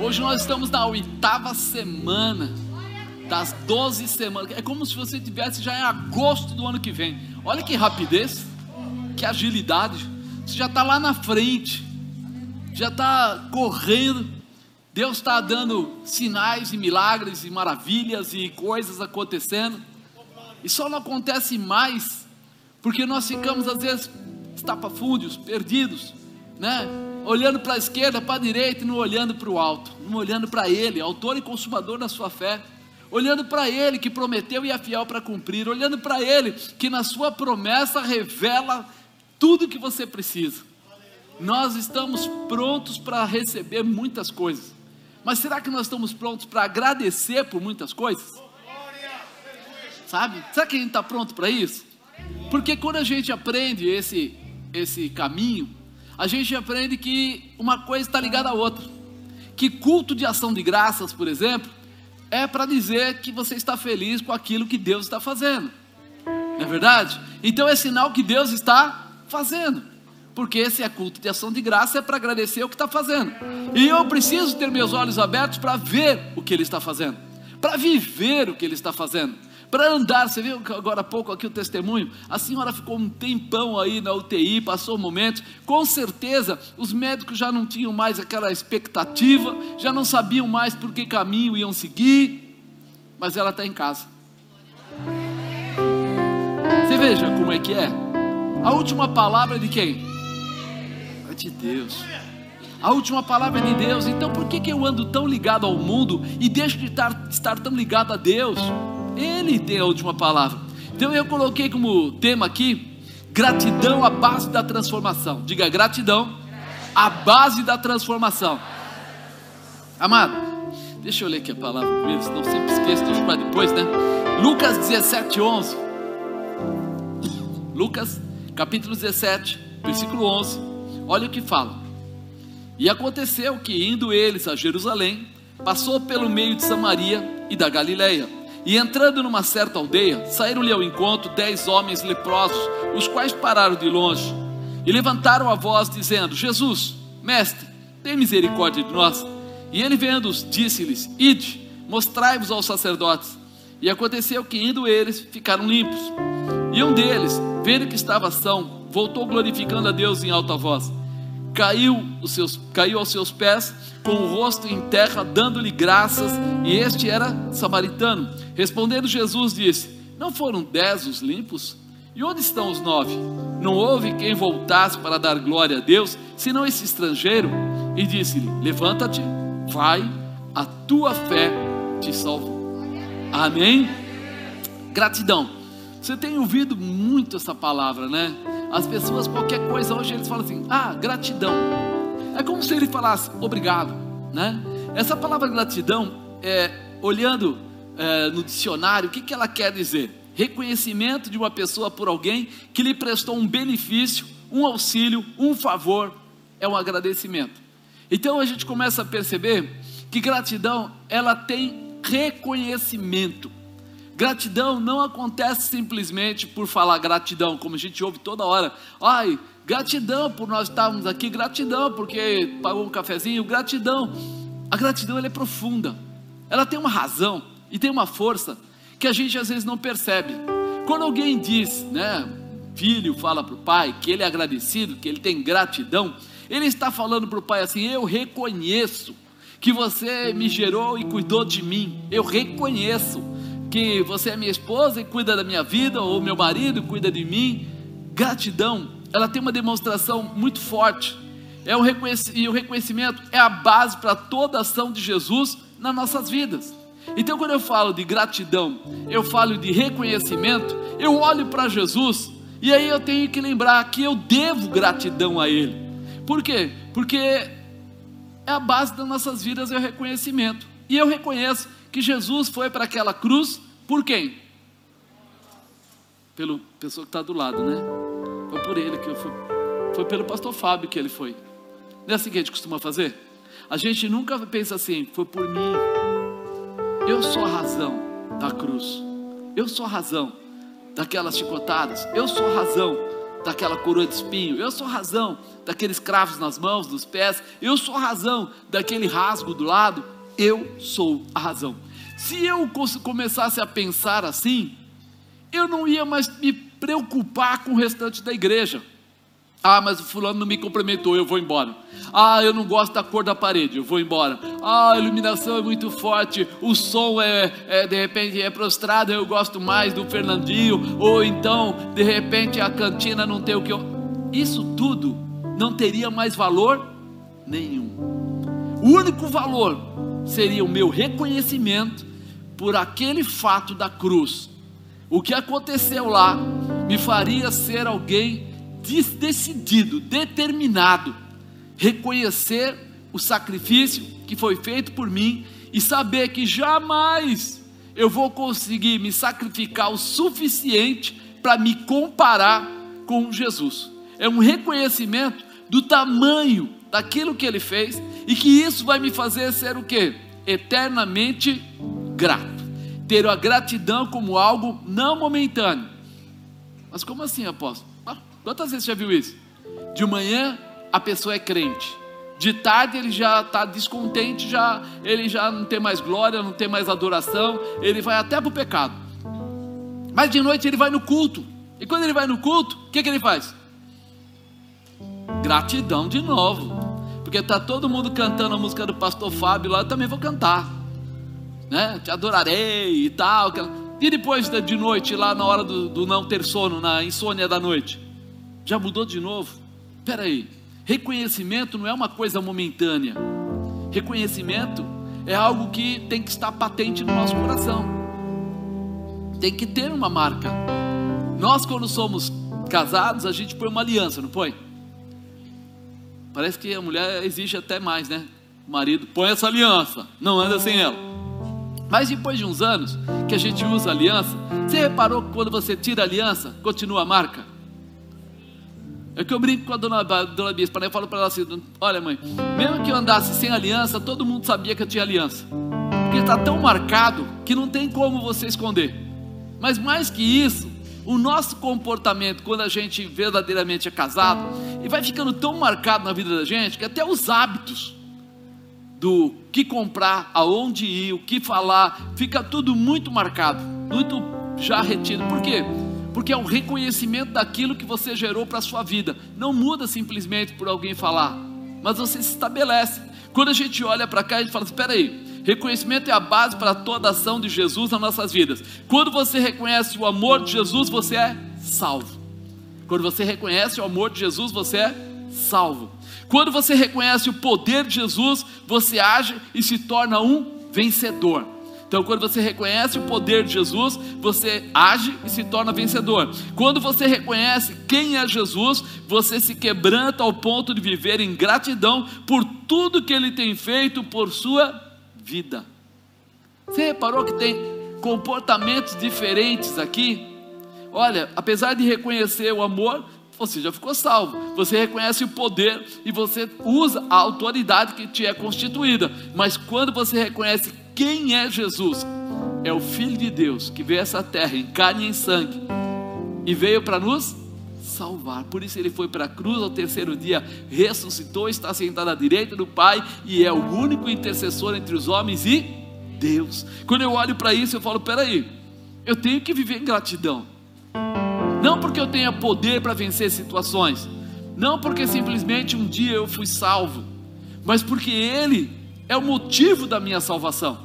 Hoje nós estamos na oitava semana das 12 semanas. É como se você tivesse já em agosto do ano que vem. Olha que rapidez, que agilidade. Você já está lá na frente, já está correndo. Deus está dando sinais e milagres e maravilhas e coisas acontecendo. E só não acontece mais porque nós ficamos às vezes estapafúndios, perdidos, né? Olhando para a esquerda, para a direita e não olhando para o alto, não olhando para Ele, autor e consumador da sua fé olhando para Ele que prometeu e é fiel para cumprir, olhando para Ele que na Sua promessa revela tudo que você precisa. Nós estamos prontos para receber muitas coisas, mas será que nós estamos prontos para agradecer por muitas coisas? Sabe? Será que a gente está pronto para isso? Porque quando a gente aprende esse, esse caminho, a gente aprende que uma coisa está ligada à outra. Que culto de ação de graças, por exemplo, é para dizer que você está feliz com aquilo que Deus está fazendo. Não é verdade? Então é sinal que Deus está fazendo. Porque esse é culto de ação de graça, é para agradecer o que está fazendo. E eu preciso ter meus olhos abertos para ver o que Ele está fazendo, para viver o que Ele está fazendo para andar. Você viu agora há pouco aqui o testemunho? A senhora ficou um tempão aí na UTI, passou momentos. Com certeza, os médicos já não tinham mais aquela expectativa, já não sabiam mais por que caminho iam seguir, mas ela está em casa. Você veja como é que é. A última palavra é de quem? É de Deus. A última palavra é de Deus. Então por que, que eu ando tão ligado ao mundo e deixo de estar, estar tão ligado a Deus? Ele tem a última palavra. Então eu coloquei como tema aqui: gratidão, a base da transformação. Diga gratidão, a base da transformação. Amado, deixa eu ler aqui a palavra primeiro, senão sempre esqueço, deixa para depois, né? Lucas 17, 11. Lucas, capítulo 17, versículo 11. Olha o que fala. E aconteceu que, indo eles a Jerusalém, passou pelo meio de Samaria e da Galileia e entrando numa certa aldeia, saíram-lhe ao encontro dez homens leprosos, os quais pararam de longe e levantaram a voz, dizendo: Jesus, mestre, tem misericórdia de nós. E ele, vendo-os, disse-lhes: Ide, mostrai-vos aos sacerdotes. E aconteceu que, indo eles, ficaram limpos. E um deles, vendo que estava são, voltou glorificando a Deus em alta voz caiu, os seus, caiu aos seus pés, com o rosto em terra, dando-lhe graças, e este era samaritano. Respondendo Jesus, disse: Não foram dez os limpos? E onde estão os nove? Não houve quem voltasse para dar glória a Deus, senão esse estrangeiro? E disse-lhe: Levanta-te, vai, a tua fé te salvou. Amém? Gratidão. Você tem ouvido muito essa palavra, né? As pessoas, qualquer coisa, hoje eles falam assim: ah, gratidão. É como se ele falasse obrigado, né? Essa palavra gratidão, é, olhando é, no dicionário, o que, que ela quer dizer? Reconhecimento de uma pessoa por alguém que lhe prestou um benefício, um auxílio, um favor, é um agradecimento. Então a gente começa a perceber que gratidão, ela tem reconhecimento. Gratidão não acontece simplesmente por falar gratidão, como a gente ouve toda hora. Ai, gratidão por nós estarmos aqui, gratidão porque pagou um cafezinho, gratidão. A gratidão ela é profunda, ela tem uma razão e tem uma força que a gente às vezes não percebe. Quando alguém diz, né, filho fala para o pai que ele é agradecido, que ele tem gratidão, ele está falando para o pai assim: Eu reconheço que você me gerou e cuidou de mim, eu reconheço que você é minha esposa e cuida da minha vida, ou meu marido cuida de mim. Gratidão, ela tem uma demonstração muito forte. É um e o reconhecimento é a base para toda a ação de Jesus nas nossas vidas. Então, quando eu falo de gratidão, eu falo de reconhecimento, eu olho para Jesus e aí eu tenho que lembrar que eu devo gratidão a Ele. Por quê? Porque é a base das nossas vidas, é o reconhecimento. E eu reconheço que Jesus foi para aquela cruz por quem? Pelo pessoa que está do lado, né? Foi por ele que eu fui. Foi pelo pastor Fábio que ele foi. Não é assim que a gente costuma fazer? A gente nunca pensa assim, foi por mim. Eu sou a razão da cruz. Eu sou a razão daquelas chicotadas. Eu sou a razão daquela coroa de espinho. Eu sou a razão daqueles cravos nas mãos, nos pés. Eu sou a razão daquele rasgo do lado. Eu sou a razão. Se eu começasse a pensar assim, eu não ia mais me preocupar com o restante da igreja. Ah, mas o fulano não me cumprimentou, eu vou embora. Ah, eu não gosto da cor da parede, eu vou embora. Ah, a iluminação é muito forte, o som é, é de repente é prostrado, eu gosto mais do Fernandinho. Ou então, de repente, a cantina não tem o que eu. Isso tudo não teria mais valor nenhum. O único valor seria o meu reconhecimento por aquele fato da cruz. O que aconteceu lá me faria ser alguém decidido, determinado, reconhecer o sacrifício que foi feito por mim e saber que jamais eu vou conseguir me sacrificar o suficiente para me comparar com Jesus. É um reconhecimento do tamanho daquilo que ele fez e que isso vai me fazer ser o que? Eternamente grato. Ter a gratidão como algo não momentâneo. Mas como assim, apóstolo? Quantas vezes você já viu isso? De manhã a pessoa é crente. De tarde ele já está descontente, já ele já não tem mais glória, não tem mais adoração, ele vai até para o pecado. Mas de noite ele vai no culto. E quando ele vai no culto, o que, que ele faz? Gratidão de novo. Porque está todo mundo cantando a música do pastor Fábio lá, eu também vou cantar. Né? Te adorarei e tal. E depois de noite, lá na hora do, do não ter sono, na insônia da noite? Já mudou de novo? Espera aí. Reconhecimento não é uma coisa momentânea. Reconhecimento é algo que tem que estar patente no nosso coração. Tem que ter uma marca. Nós, quando somos casados, a gente põe uma aliança, não põe? Parece que a mulher exige até mais, né? O marido põe essa aliança, não anda sem ela. Mas depois de uns anos que a gente usa aliança, você reparou que quando você tira a aliança, continua a marca? É que eu brinco com a dona, a dona Bispa, né? eu falo para ela assim: olha, mãe, mesmo que eu andasse sem aliança, todo mundo sabia que eu tinha aliança, porque está tão marcado que não tem como você esconder. Mas mais que isso, o nosso comportamento, quando a gente verdadeiramente é casado, e vai ficando tão marcado na vida da gente, que até os hábitos do que comprar, aonde ir, o que falar, fica tudo muito marcado, muito já retido. Por quê? Porque é um reconhecimento daquilo que você gerou para a sua vida. Não muda simplesmente por alguém falar, mas você se estabelece. Quando a gente olha para cá, a gente fala: espera aí, reconhecimento é a base para toda ação de Jesus nas nossas vidas. Quando você reconhece o amor de Jesus, você é salvo. Quando você reconhece o amor de Jesus, você é salvo. Quando você reconhece o poder de Jesus, você age e se torna um vencedor. Então, quando você reconhece o poder de Jesus, você age e se torna vencedor. Quando você reconhece quem é Jesus, você se quebranta ao ponto de viver em gratidão por tudo que ele tem feito por sua vida. Você reparou que tem comportamentos diferentes aqui? Olha, apesar de reconhecer o amor, você já ficou salvo. Você reconhece o poder e você usa a autoridade que te é constituída. Mas quando você reconhece quem é Jesus? É o Filho de Deus que veio a essa terra em carne e em sangue e veio para nos salvar. Por isso ele foi para a cruz ao terceiro dia, ressuscitou, está sentado à direita do Pai e é o único intercessor entre os homens e Deus. Quando eu olho para isso, eu falo: peraí, eu tenho que viver em gratidão. Não porque eu tenha poder para vencer situações, não porque simplesmente um dia eu fui salvo, mas porque Ele é o motivo da minha salvação,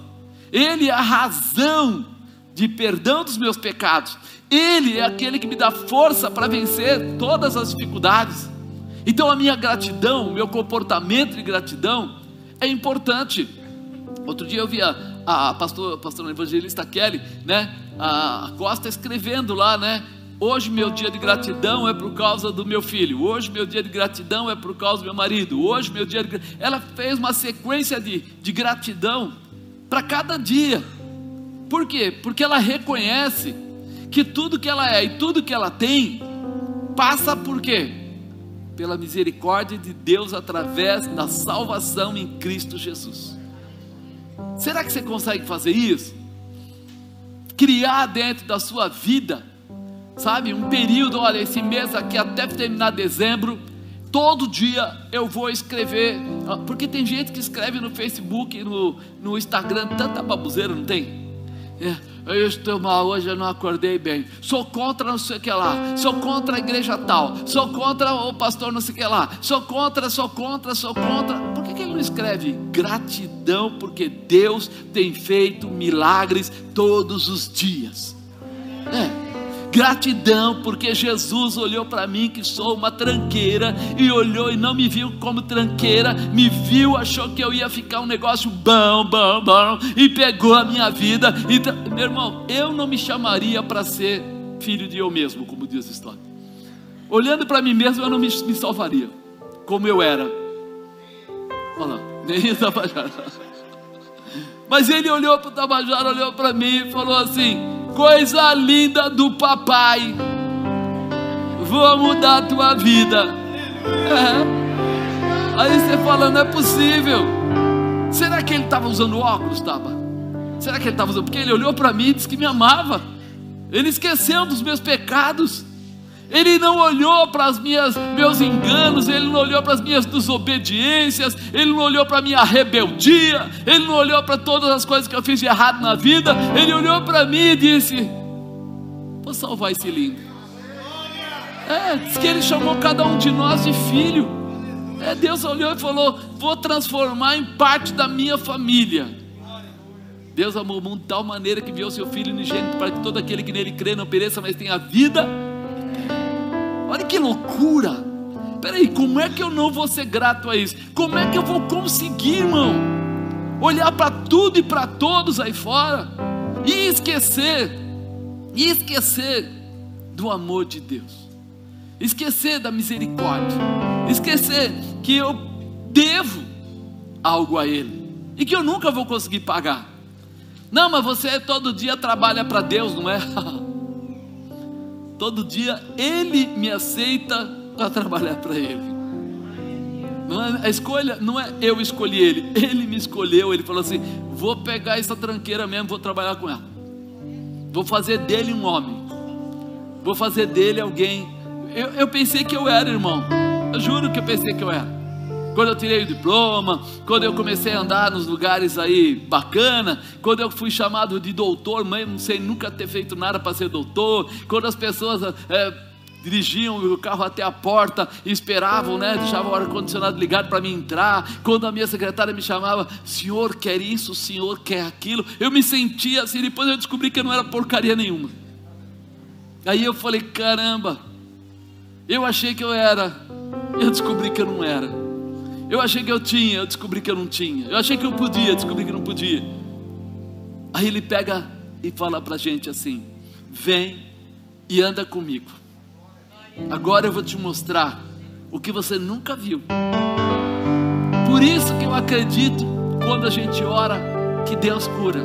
Ele é a razão de perdão dos meus pecados, Ele é aquele que me dá força para vencer todas as dificuldades. Então a minha gratidão, o meu comportamento de gratidão é importante. Outro dia eu vi a, a pastor, pastor evangelista Kelly, né, a Costa escrevendo lá, né, Hoje meu dia de gratidão é por causa do meu filho. Hoje meu dia de gratidão é por causa do meu marido. Hoje meu dia de ela fez uma sequência de, de gratidão para cada dia. Por quê? Porque ela reconhece que tudo que ela é e tudo que ela tem passa por quê? Pela misericórdia de Deus através da salvação em Cristo Jesus. Será que você consegue fazer isso? Criar dentro da sua vida, sabe, um período, olha, esse mês aqui até terminar dezembro, todo dia eu vou escrever, ah, porque tem gente que escreve no Facebook, no, no Instagram, tanta babuzeira, não tem? É, eu estou mal hoje, eu não acordei bem. Sou contra não sei o que lá. Sou contra a igreja tal. Sou contra o pastor não sei o que lá. Sou contra, sou contra, sou contra. Por que, que ele não escreve gratidão? Porque Deus tem feito milagres todos os dias. É. Gratidão, porque Jesus olhou para mim, que sou uma tranqueira, e olhou e não me viu como tranqueira, me viu, achou que eu ia ficar um negócio bom, bom, bom, e pegou a minha vida. Então, meu irmão, eu não me chamaria para ser filho de eu mesmo, como diz a história. Olhando para mim mesmo, eu não me, me salvaria, como eu era. Olha lá, nem Tabajara. Mas ele olhou para o Tabajara, olhou para mim e falou assim: coisa linda do papai. Vou mudar a tua vida. É. Aí você fala, não é possível. Será que ele estava usando óculos? Tava. Será que ele estava usando? Porque ele olhou para mim e disse que me amava. Ele esqueceu dos meus pecados. Ele não olhou para os meus enganos, ele não olhou para as minhas desobediências, ele não olhou para a minha rebeldia, ele não olhou para todas as coisas que eu fiz de errado na vida, ele olhou para mim e disse: Vou salvar esse lindo. É, diz que ele chamou cada um de nós de filho. É, Deus olhou e falou: Vou transformar em parte da minha família. Deus amou o mundo de tal maneira que enviou seu Filho unigênito para que todo aquele que nele crê não pereça, mas tenha vida que loucura. Peraí, como é que eu não vou ser grato a isso? Como é que eu vou conseguir, irmão? Olhar para tudo e para todos aí fora e esquecer, e esquecer do amor de Deus, esquecer da misericórdia, esquecer que eu devo algo a Ele e que eu nunca vou conseguir pagar. Não, mas você todo dia trabalha para Deus, não é? Todo dia Ele me aceita para trabalhar para Ele. É, a escolha não é eu escolhi Ele, Ele me escolheu. Ele falou assim: vou pegar essa tranqueira mesmo, vou trabalhar com ela. Vou fazer dele um homem. Vou fazer dele alguém. Eu, eu pensei que eu era, irmão. Eu juro que eu pensei que eu era quando eu tirei o diploma, quando eu comecei a andar nos lugares aí bacana, quando eu fui chamado de doutor, mesmo sem nunca ter feito nada para ser doutor, quando as pessoas é, dirigiam o carro até a porta esperavam, né? Deixavam o ar-condicionado ligado para mim entrar. Quando a minha secretária me chamava, senhor quer isso, senhor quer aquilo, eu me sentia assim. Depois eu descobri que eu não era porcaria nenhuma. Aí eu falei, caramba, eu achei que eu era, eu descobri que eu não era. Eu achei que eu tinha, eu descobri que eu não tinha. Eu achei que eu podia, descobri que não podia. Aí ele pega e fala para a gente assim: Vem e anda comigo. Agora eu vou te mostrar o que você nunca viu. Por isso que eu acredito quando a gente ora que Deus cura.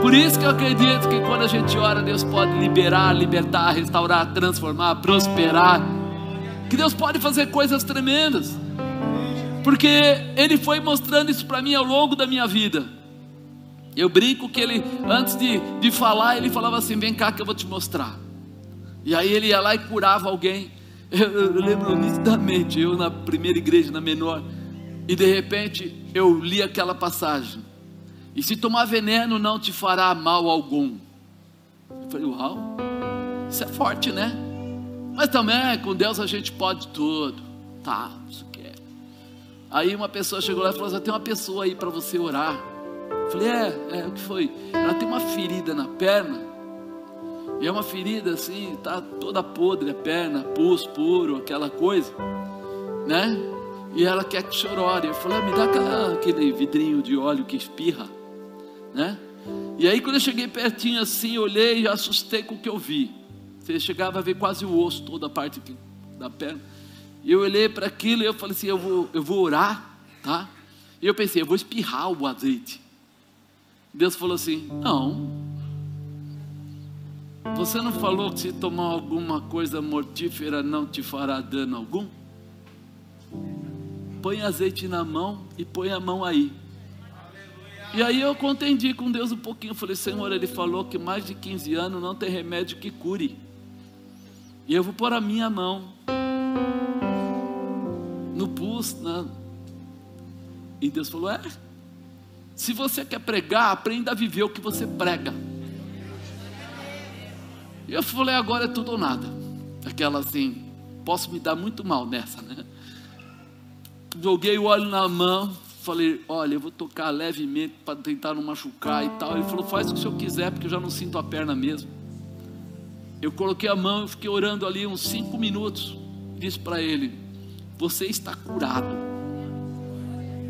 Por isso que eu acredito que quando a gente ora, Deus pode liberar, libertar, restaurar, transformar, prosperar. Que Deus pode fazer coisas tremendas porque ele foi mostrando isso para mim ao longo da minha vida. Eu brinco que ele, antes de, de falar, ele falava assim: Vem cá que eu vou te mostrar. E aí ele ia lá e curava alguém. Eu, eu lembro nitidamente, eu na primeira igreja, na menor, e de repente eu li aquela passagem. E se tomar veneno não te fará mal algum. Eu falei, uau, isso é forte, né? Mas também com Deus a gente pode tudo. Tá, Aí uma pessoa chegou lá e falou assim: tem uma pessoa aí para você orar. Eu falei: é, é, o que foi? Ela tem uma ferida na perna. E é uma ferida assim, tá toda podre a perna, pus puro, aquela coisa, né? E ela quer que o senhor ore. Eu falei: ah, me dá aquela, aquele vidrinho de óleo que espirra, né? E aí quando eu cheguei pertinho assim, olhei e assustei com o que eu vi. Você chegava a ver quase o osso, toda a parte da perna. E eu olhei para aquilo e eu falei assim: eu vou, eu vou orar, tá? E eu pensei: eu vou espirrar o azeite. Deus falou assim: não. Você não falou que se tomar alguma coisa mortífera não te fará dano algum? Põe azeite na mão e põe a mão aí. E aí eu contendi com Deus um pouquinho. Falei, Senhor, Ele falou que mais de 15 anos não tem remédio que cure. E eu vou pôr a minha mão no pus. Na... E Deus falou: É. Se você quer pregar, aprenda a viver o que você prega. E eu falei: Agora é tudo ou nada. Aquela assim, posso me dar muito mal nessa, né? Joguei o óleo na mão, falei: Olha, eu vou tocar levemente para tentar não machucar e tal. Ele falou: Faz o que o senhor quiser, porque eu já não sinto a perna mesmo. Eu coloquei a mão, e fiquei orando ali uns cinco minutos. Disse para ele: Você está curado.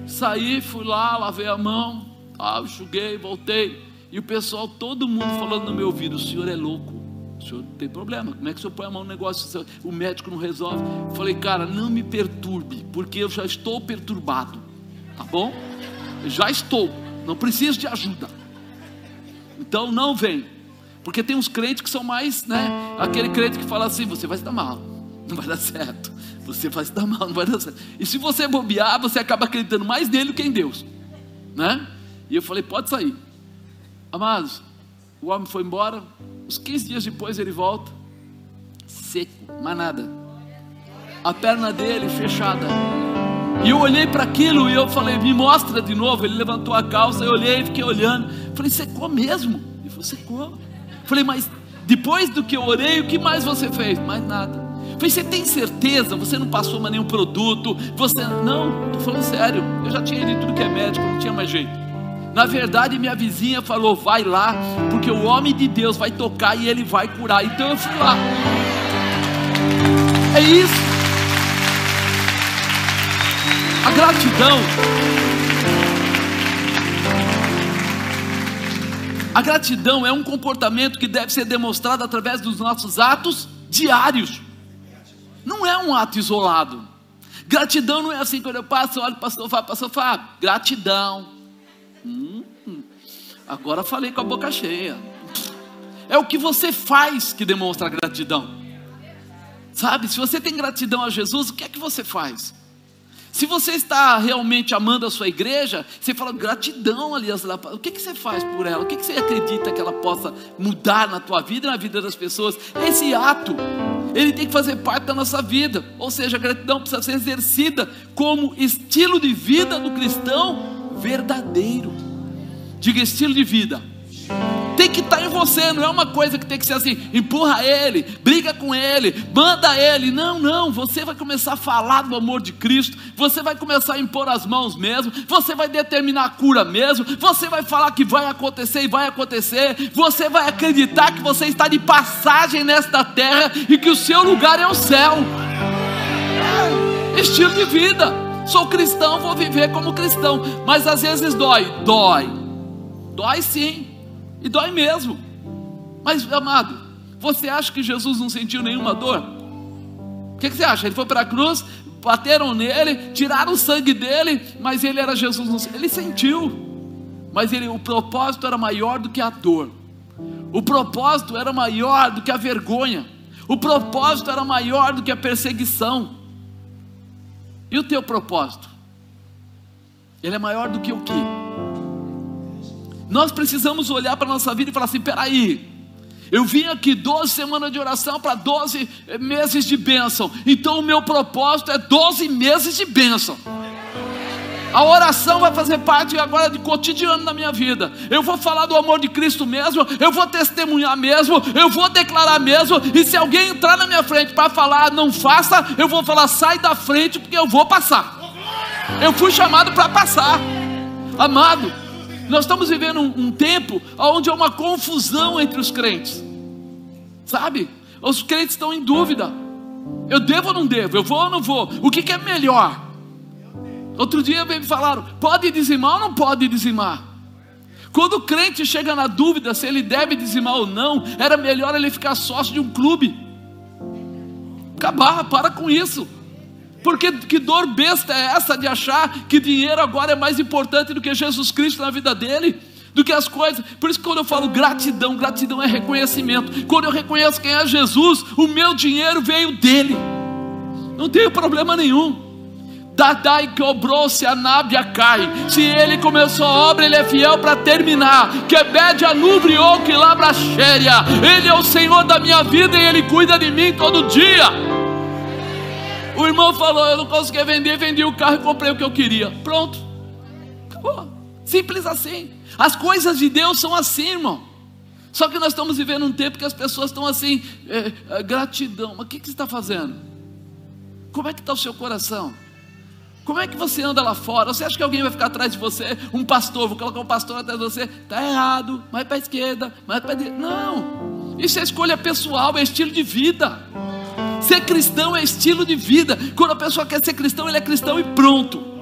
Saí, fui lá, lavei a mão, ah, enxuguei, voltei. E o pessoal, todo mundo falando no meu ouvido: O senhor é louco. O senhor tem problema. Como é que o senhor põe a mão no negócio? O médico não resolve. Falei, cara, não me perturbe, porque eu já estou perturbado. Tá bom? Já estou. Não preciso de ajuda. Então não vem. Porque tem uns crentes que são mais, né? Aquele crente que fala assim: você vai se dar mal, não vai dar certo. Você vai se dar mal, não vai dar certo. E se você bobear, você acaba acreditando mais nele do que em Deus, né? E eu falei: pode sair. Amados, o homem foi embora. Uns 15 dias depois ele volta, seco, mais nada. A perna dele fechada. E eu olhei para aquilo e eu falei: me mostra de novo. Ele levantou a calça, eu olhei, fiquei olhando. Falei: secou mesmo? Ele falou: secou. Falei, mas depois do que eu orei, o que mais você fez? Mais nada. Falei, você tem certeza? Você não passou mais nenhum produto? Você. Não, estou falando sério. Eu já tinha de tudo que é médico, não tinha mais jeito. Na verdade, minha vizinha falou: vai lá, porque o homem de Deus vai tocar e ele vai curar. Então eu fui lá. É isso. A gratidão A gratidão é um comportamento que deve ser demonstrado através dos nossos atos diários. Não é um ato isolado. Gratidão não é assim quando eu passo, olho para o sofá, para o sofá. Gratidão. Hum, agora falei com a boca cheia. É o que você faz que demonstra gratidão. Sabe, se você tem gratidão a Jesus, o que é que você faz? Se você está realmente amando a sua igreja, você fala gratidão, aliás, o que, você faz por ela? O que, você acredita que ela possa mudar na tua vida e na vida das pessoas? Esse ato, ele tem que fazer parte da nossa vida. Ou seja, a gratidão precisa ser exercida como estilo de vida do cristão verdadeiro. Diga estilo de vida tem que estar tá em você, não é uma coisa que tem que ser assim, empurra ele, briga com ele, manda ele. Não, não, você vai começar a falar do amor de Cristo, você vai começar a impor as mãos mesmo, você vai determinar a cura mesmo, você vai falar que vai acontecer e vai acontecer, você vai acreditar que você está de passagem nesta terra e que o seu lugar é o céu. Estilo de vida. Sou cristão, vou viver como cristão, mas às vezes dói, dói, dói sim. E dói mesmo. Mas, amado, você acha que Jesus não sentiu nenhuma dor? O que, que você acha? Ele foi para a cruz, bateram nele, tiraram o sangue dele, mas ele era Jesus. Ele sentiu, mas ele, o propósito era maior do que a dor. O propósito era maior do que a vergonha. O propósito era maior do que a perseguição. E o teu propósito? Ele é maior do que o que? Nós precisamos olhar para a nossa vida e falar assim: peraí, eu vim aqui 12 semanas de oração para 12 meses de bênção. Então o meu propósito é 12 meses de bênção. A oração vai fazer parte agora de cotidiano na minha vida. Eu vou falar do amor de Cristo mesmo, eu vou testemunhar mesmo, eu vou declarar mesmo. E se alguém entrar na minha frente para falar, não faça, eu vou falar, sai da frente, porque eu vou passar. Eu fui chamado para passar. Amado, nós estamos vivendo um, um tempo onde há uma confusão entre os crentes, sabe? Os crentes estão em dúvida: eu devo ou não devo? Eu vou ou não vou? O que, que é melhor? Outro dia me falaram: pode dizimar ou não pode dizimar? Quando o crente chega na dúvida se ele deve dizimar ou não, era melhor ele ficar sócio de um clube. Acabar, para com isso. Porque que dor besta é essa de achar que dinheiro agora é mais importante do que Jesus Cristo na vida dele? Do que as coisas, por isso que quando eu falo gratidão, gratidão é reconhecimento. Quando eu reconheço quem é Jesus, o meu dinheiro veio dele, não tenho problema nenhum. Dadai cobrou-se a nábia cai. Se ele começou a obra, ele é fiel para terminar. Quebede a nubre ou que labra xéria. Ele é o Senhor da minha vida e ele cuida de mim todo dia. O irmão falou: Eu não conseguia vender, vendi o carro e comprei o que eu queria. Pronto. Acabou. Simples assim. As coisas de Deus são assim, irmão. Só que nós estamos vivendo um tempo que as pessoas estão assim, é, é, gratidão. Mas o que, que você está fazendo? Como é que está o seu coração? Como é que você anda lá fora? Você acha que alguém vai ficar atrás de você? Um pastor, vou colocar um pastor atrás de você? Está errado, mais para a esquerda, mais para a direita. Não, isso é escolha pessoal, é estilo de vida. Ser cristão é estilo de vida. Quando a pessoa quer ser cristão, ele é cristão e pronto.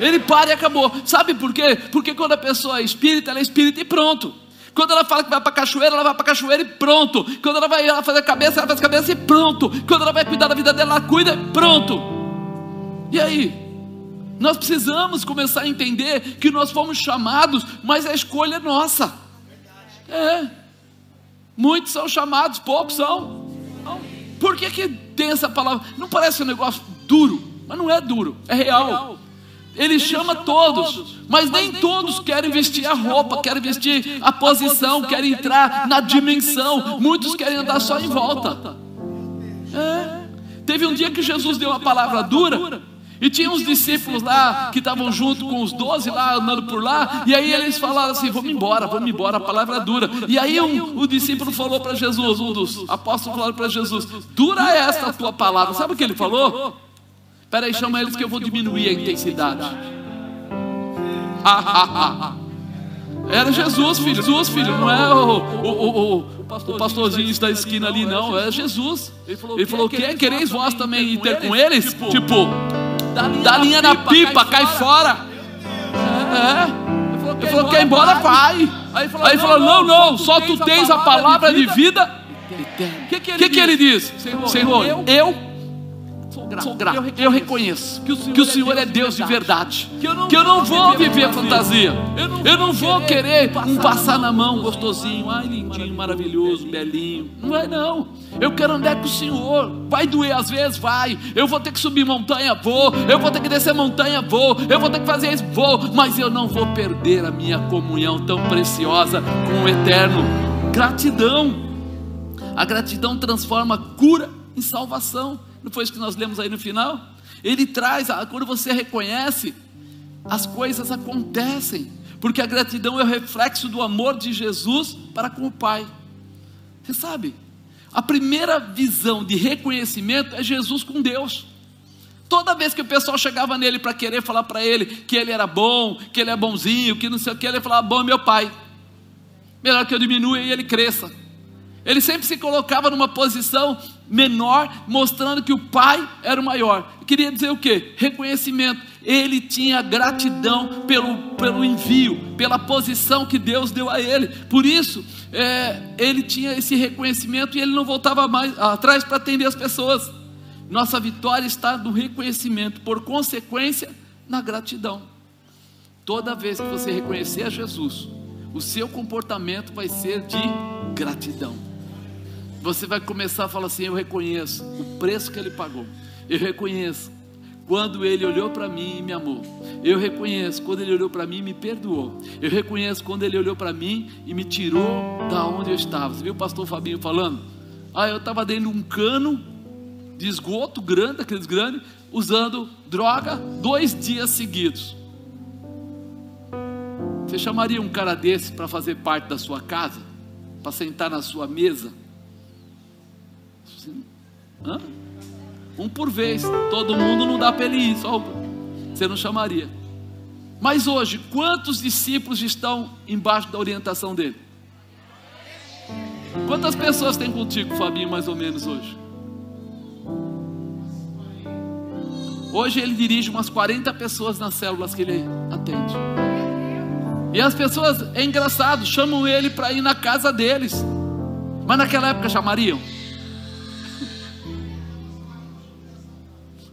Ele para e acabou. Sabe por quê? Porque quando a pessoa é espírita, ela é espírita e pronto. Quando ela fala que vai para cachoeira, ela vai para cachoeira e pronto. Quando ela vai ela fazer cabeça, ela faz cabeça e pronto. Quando ela vai cuidar da vida dela, ela cuida e pronto. E aí? Nós precisamos começar a entender que nós fomos chamados, mas a escolha é nossa. É. Muitos são chamados, poucos são. Por que, que tem essa palavra? Não parece um negócio duro, mas não é duro, é real. Ele, Ele chama, chama todos, todos, mas, mas nem, todos querem vestir a roupa, querem vestir a posição, querem entrar na dimensão. Muitos querem andar só em volta. É. Teve um dia que Jesus deu uma palavra dura e tinha uns discípulos lá que estavam junto com os doze lá, andando por lá, e aí eles falaram assim: vamos embora, vamos embora, a palavra é dura. E aí um, o discípulo falou para Jesus, um dos apóstolos falaram para Jesus: dura esta tua palavra. Sabe o que ele falou? Espera aí, chama eles que eu vou diminuir a intensidade. Era Jesus, filho, Jesus, filho, não é o, o, o, o pastorzinho da esquina ali, não, é Jesus. Ele falou: o que? Quereis vós também ter com eles? Tipo, Dá linha na pipa, cai fora. É. Ele falou: quer ir embora, vai. Aí ele falou: não, não, só tu tens a palavra de vida. O que, que, ele diz? Senhor, eu sou grato. Eu, eu reconheço que o Senhor, que o Senhor é, Deus de verdade. Que eu não, que eu não vou viver fantasia. Eu não, eu não vou querer um passar na mão gostosinho, ai lindinho, maravilhoso, belinho. Não é não. Eu quero andar com o Senhor. Vai doer às vezes, vai. Eu vou ter que subir montanha, vou. Eu vou ter que descer montanha, vou. Eu vou ter que fazer isso, vou. Mas eu não vou perder a minha comunhão tão preciosa com o Eterno. Gratidão. A gratidão transforma cura em salvação. Não foi isso que nós lemos aí no final? Ele traz, quando você reconhece, as coisas acontecem, porque a gratidão é o reflexo do amor de Jesus para com o Pai. Você sabe, a primeira visão de reconhecimento é Jesus com Deus. Toda vez que o pessoal chegava nele para querer falar para ele que ele era bom, que ele é bonzinho, que não sei o que, ele falava: Bom, meu pai, melhor que eu diminua e ele cresça. Ele sempre se colocava numa posição menor, mostrando que o pai era o maior. Queria dizer o que? Reconhecimento. Ele tinha gratidão pelo, pelo envio, pela posição que Deus deu a ele. Por isso, é, ele tinha esse reconhecimento e ele não voltava mais atrás para atender as pessoas. Nossa vitória está no reconhecimento, por consequência, na gratidão. Toda vez que você reconhecer a Jesus, o seu comportamento vai ser de gratidão você vai começar a falar assim: Eu reconheço o preço que ele pagou, eu reconheço quando ele olhou para mim e me amou, eu reconheço quando ele olhou para mim e me perdoou, eu reconheço quando ele olhou para mim e me tirou da onde eu estava. Você viu o pastor Fabinho falando? Ah, eu estava dentro de um cano de esgoto grande, aqueles grandes, usando droga dois dias seguidos. Você chamaria um cara desse para fazer parte da sua casa? Para sentar na sua mesa? Hã? Um por vez. Todo mundo não dá para ele ir. Só você não chamaria. Mas hoje, quantos discípulos estão embaixo da orientação dele? Quantas pessoas tem contigo, Fabinho, mais ou menos hoje? Hoje ele dirige umas 40 pessoas nas células que ele atende. E as pessoas, é engraçado, chamam ele para ir na casa deles. Mas naquela época chamariam.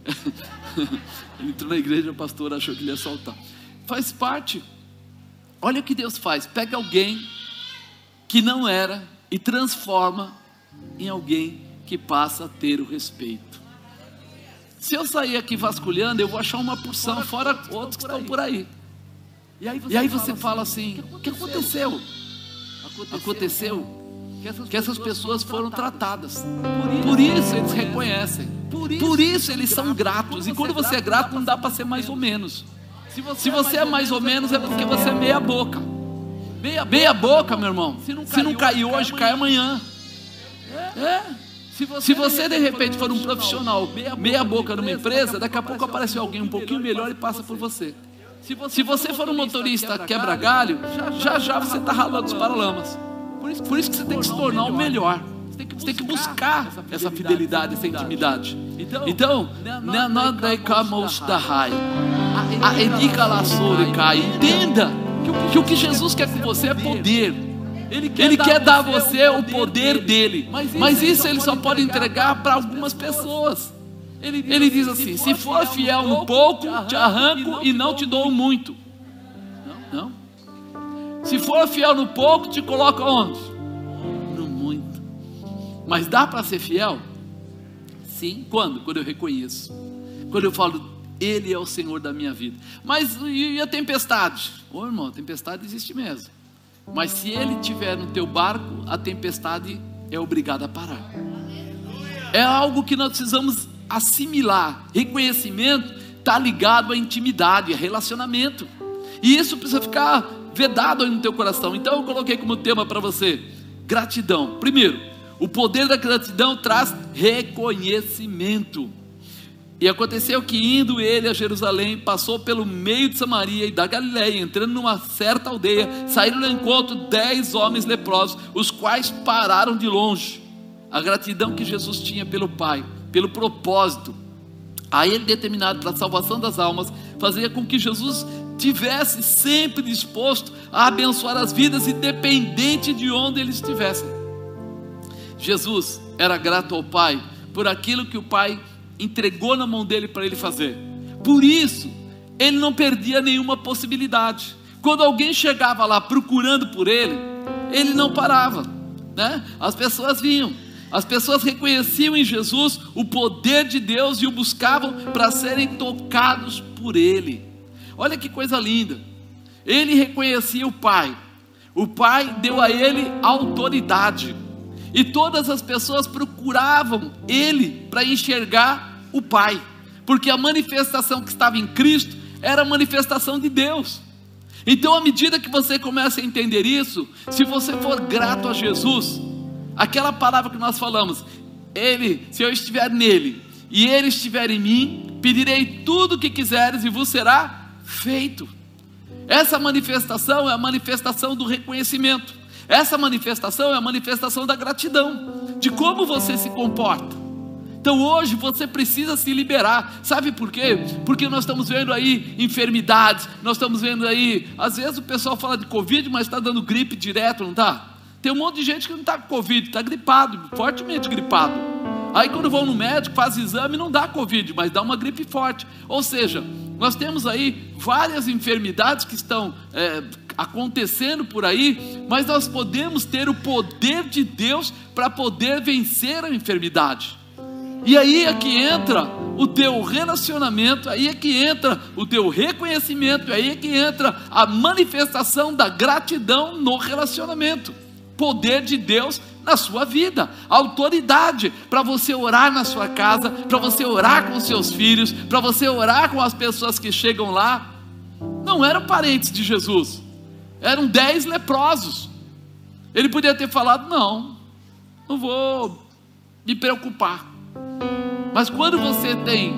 ele entrou na igreja, o pastor achou que ele ia soltar. Faz parte. Olha o que Deus faz: pega alguém que não era e transforma em alguém que passa a ter o respeito. Se eu sair aqui vasculhando, eu vou achar uma porção, fora outros que estão por aí. E aí você, e aí você fala assim: o que aconteceu? Aconteceu que essas pessoas foram tratadas. Por isso eles reconhecem. Por isso eles são gratos. E quando você é grato, não dá para ser mais ou menos. Se você é mais ou menos, é porque você é meia boca. Meia boca, meu irmão. Se não cair hoje, cai amanhã. É. Se você de repente for um profissional meia boca numa empresa, daqui a pouco aparece alguém um pouquinho melhor e passa por você. Se você for um motorista quebra-galho, já já você está ralando os paralamas. Por isso que você tem que se tornar o melhor. Você tem que buscar essa fidelidade, essa intimidade. Então, entenda que o que Jesus quer com você é poder. Ele quer, ele quer dar a você o poder dele, mas isso ele só pode entregar para algumas pessoas. Ele diz assim: se for fiel no pouco, te arranco e não te dou muito. Não. Se for fiel no pouco, te coloco onde? No muito. Mas dá para ser fiel? Sim. Quando? Quando eu reconheço. Quando eu falo, Ele é o Senhor da minha vida. Mas e a tempestade? Ô irmão, a tempestade existe mesmo. Mas se Ele estiver no teu barco, a tempestade é obrigada a parar. É algo que nós precisamos assimilar. Reconhecimento está ligado à intimidade, a relacionamento. E isso precisa ficar vedado aí no teu coração. Então eu coloquei como tema para você: gratidão. Primeiro, o poder da gratidão traz reconhecimento. E aconteceu que indo ele a Jerusalém, passou pelo meio de Samaria e da Galiléia, entrando numa certa aldeia, saíram no encontro dez homens leprosos, os quais pararam de longe. A gratidão que Jesus tinha pelo Pai, pelo propósito, a ele determinado para a salvação das almas, fazia com que Jesus tivesse sempre disposto a abençoar as vidas, independente de onde eles estivessem. Jesus era grato ao Pai por aquilo que o Pai entregou na mão dele para ele fazer. Por isso, ele não perdia nenhuma possibilidade. Quando alguém chegava lá procurando por ele, ele não parava, né? As pessoas vinham, as pessoas reconheciam em Jesus o poder de Deus e o buscavam para serem tocados por ele. Olha que coisa linda. Ele reconhecia o Pai. O Pai deu a ele autoridade. E todas as pessoas procuravam ele para enxergar o Pai. Porque a manifestação que estava em Cristo era a manifestação de Deus. Então, à medida que você começa a entender isso, se você for grato a Jesus, aquela palavra que nós falamos, ele, se eu estiver nele e ele estiver em mim, pedirei tudo o que quiseres e vos será feito. Essa manifestação é a manifestação do reconhecimento. Essa manifestação é a manifestação da gratidão, de como você se comporta. Então hoje você precisa se liberar. Sabe por quê? Porque nós estamos vendo aí enfermidades, nós estamos vendo aí, às vezes o pessoal fala de Covid, mas está dando gripe direto, não está? Tem um monte de gente que não está com Covid, está gripado, fortemente gripado. Aí quando vão no médico, faz exame, não dá Covid, mas dá uma gripe forte. Ou seja, nós temos aí várias enfermidades que estão é, acontecendo por aí, mas nós podemos ter o poder de Deus para poder vencer a enfermidade. E aí é que entra o teu relacionamento, aí é que entra o teu reconhecimento, aí é que entra a manifestação da gratidão no relacionamento. Poder de Deus na sua vida, autoridade para você orar na sua casa, para você orar com seus filhos, para você orar com as pessoas que chegam lá. Não eram parentes de Jesus, eram dez leprosos. Ele podia ter falado: não, não vou me preocupar. Mas quando você tem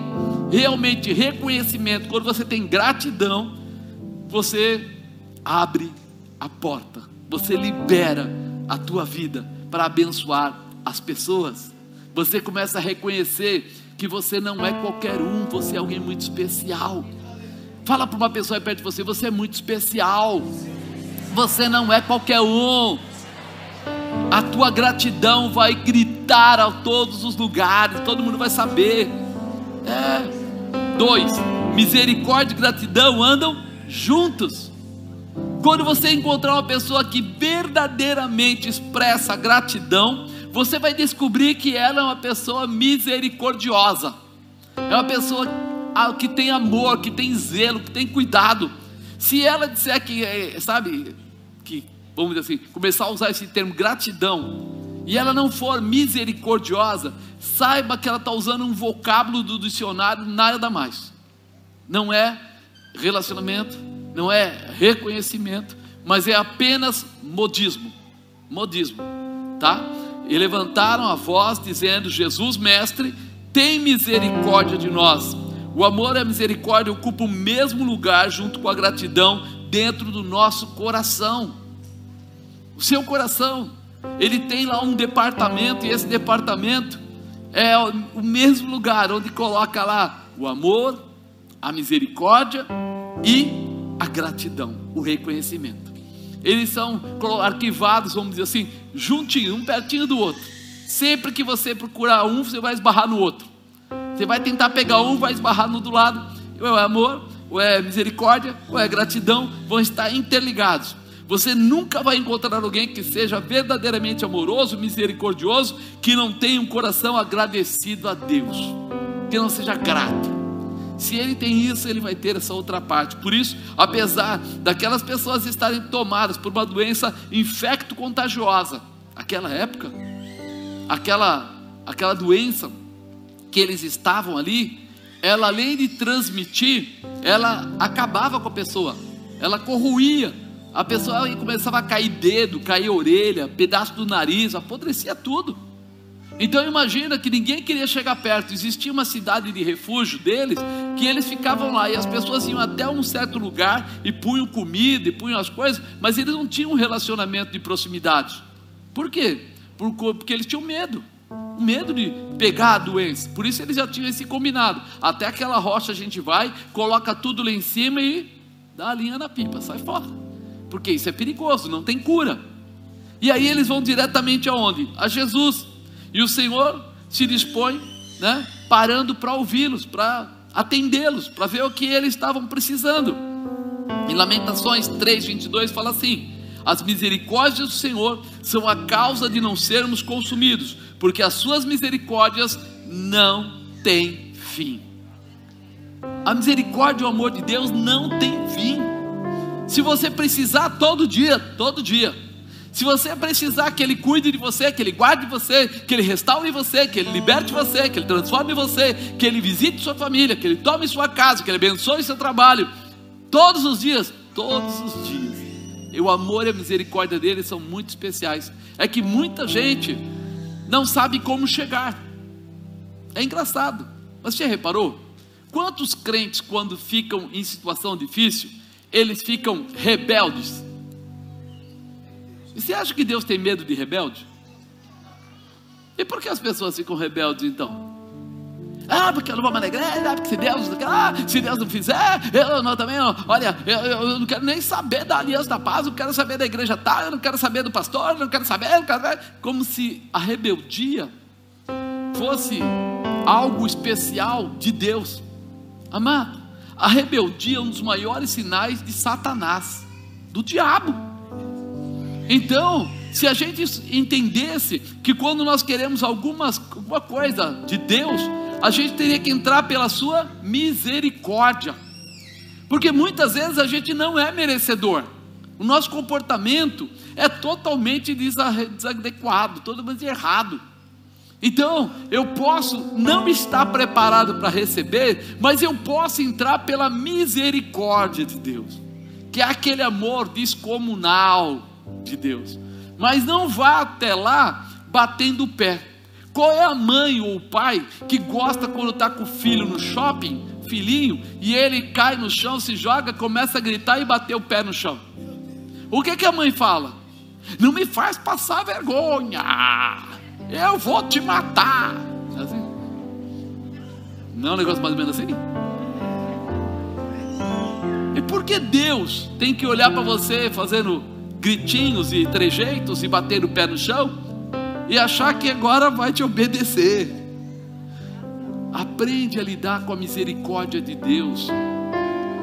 realmente reconhecimento, quando você tem gratidão, você abre a porta, você libera a tua vida para abençoar as pessoas. Você começa a reconhecer que você não é qualquer um, você é alguém muito especial. Fala para uma pessoa perto de você, você é muito especial. Você não é qualquer um. A tua gratidão vai gritar a todos os lugares, todo mundo vai saber. É. Dois, misericórdia e gratidão andam juntos. Quando você encontrar uma pessoa que verdadeiramente expressa gratidão, você vai descobrir que ela é uma pessoa misericordiosa. É uma pessoa que tem amor, que tem zelo, que tem cuidado. Se ela disser que, é, sabe, que, vamos dizer assim, começar a usar esse termo gratidão, e ela não for misericordiosa, saiba que ela está usando um vocábulo do dicionário, nada mais. Não é relacionamento, não é reconhecimento, mas é apenas modismo. Modismo, tá? E levantaram a voz, dizendo: Jesus, mestre, tem misericórdia de nós. O amor e a misericórdia ocupam o mesmo lugar junto com a gratidão dentro do nosso coração. O seu coração, ele tem lá um departamento, e esse departamento é o mesmo lugar onde coloca lá o amor, a misericórdia e a gratidão, o reconhecimento. Eles são arquivados, vamos dizer assim, juntinho, um pertinho do outro. Sempre que você procurar um, você vai esbarrar no outro. Você vai tentar pegar um, vai esbarrar no do lado. Ou é amor, ou é misericórdia, ou é gratidão, vão estar interligados. Você nunca vai encontrar alguém que seja verdadeiramente amoroso, misericordioso, que não tenha um coração agradecido a Deus, que não seja grato. Se ele tem isso, ele vai ter essa outra parte. Por isso, apesar daquelas pessoas estarem tomadas por uma doença infecto-contagiosa, aquela época, aquela, aquela doença que eles estavam ali, ela além de transmitir, ela acabava com a pessoa, ela corroía, a pessoa começava a cair dedo, cair orelha, pedaço do nariz, apodrecia tudo. Então imagina que ninguém queria chegar perto. Existia uma cidade de refúgio deles que eles ficavam lá e as pessoas iam até um certo lugar e punham comida e punham as coisas, mas eles não tinham um relacionamento de proximidade. Por quê? Porque eles tinham medo medo de pegar a doença. Por isso eles já tinham esse combinado. Até aquela rocha a gente vai, coloca tudo lá em cima e dá a linha na pipa, sai fora. Porque isso é perigoso, não tem cura. E aí eles vão diretamente aonde? A Jesus. E o Senhor se dispõe, né, parando para ouvi-los, para atendê-los, para ver o que eles estavam precisando. Em Lamentações 3:22 fala assim: As misericórdias do Senhor são a causa de não sermos consumidos, porque as suas misericórdias não têm fim. A misericórdia e o amor de Deus não tem fim. Se você precisar todo dia, todo dia, se você precisar que Ele cuide de você, que Ele guarde você, que Ele restaure você, que Ele liberte você, que Ele transforme você, que Ele visite sua família, que Ele tome sua casa, que Ele abençoe seu trabalho, todos os dias, todos os dias. E o amor e a misericórdia dele são muito especiais. É que muita gente não sabe como chegar. É engraçado, mas você reparou? Quantos crentes, quando ficam em situação difícil, eles ficam rebeldes? Você acha que Deus tem medo de rebelde? E por que as pessoas ficam rebeldes então? Ah, porque eu não vou na igreja, ah, porque se Deus, ah, se Deus não fizer, eu não também, olha, eu, eu, não quero nem saber da aliança da paz, eu não quero saber da igreja tal, eu não quero saber do pastor, eu não quero saber, eu não quero saber. como se a rebeldia fosse algo especial de Deus. Amado, a rebeldia é um dos maiores sinais de Satanás, do diabo. Então, se a gente entendesse que quando nós queremos algumas, alguma coisa de Deus, a gente teria que entrar pela sua misericórdia. Porque muitas vezes a gente não é merecedor. O nosso comportamento é totalmente desadequado, totalmente errado. Então, eu posso não estar preparado para receber, mas eu posso entrar pela misericórdia de Deus, que é aquele amor descomunal de Deus. Mas não vá até lá batendo o pé. Qual é a mãe ou o pai que gosta quando está com o filho no shopping, filhinho, e ele cai no chão, se joga, começa a gritar e bater o pé no chão? O que, que a mãe fala? Não me faz passar vergonha, eu vou te matar. É assim? Não é um negócio mais ou menos assim? E por que Deus tem que olhar para você fazendo gritinhos e trejeitos e bater o pé no chão e achar que agora vai te obedecer. Aprende a lidar com a misericórdia de Deus.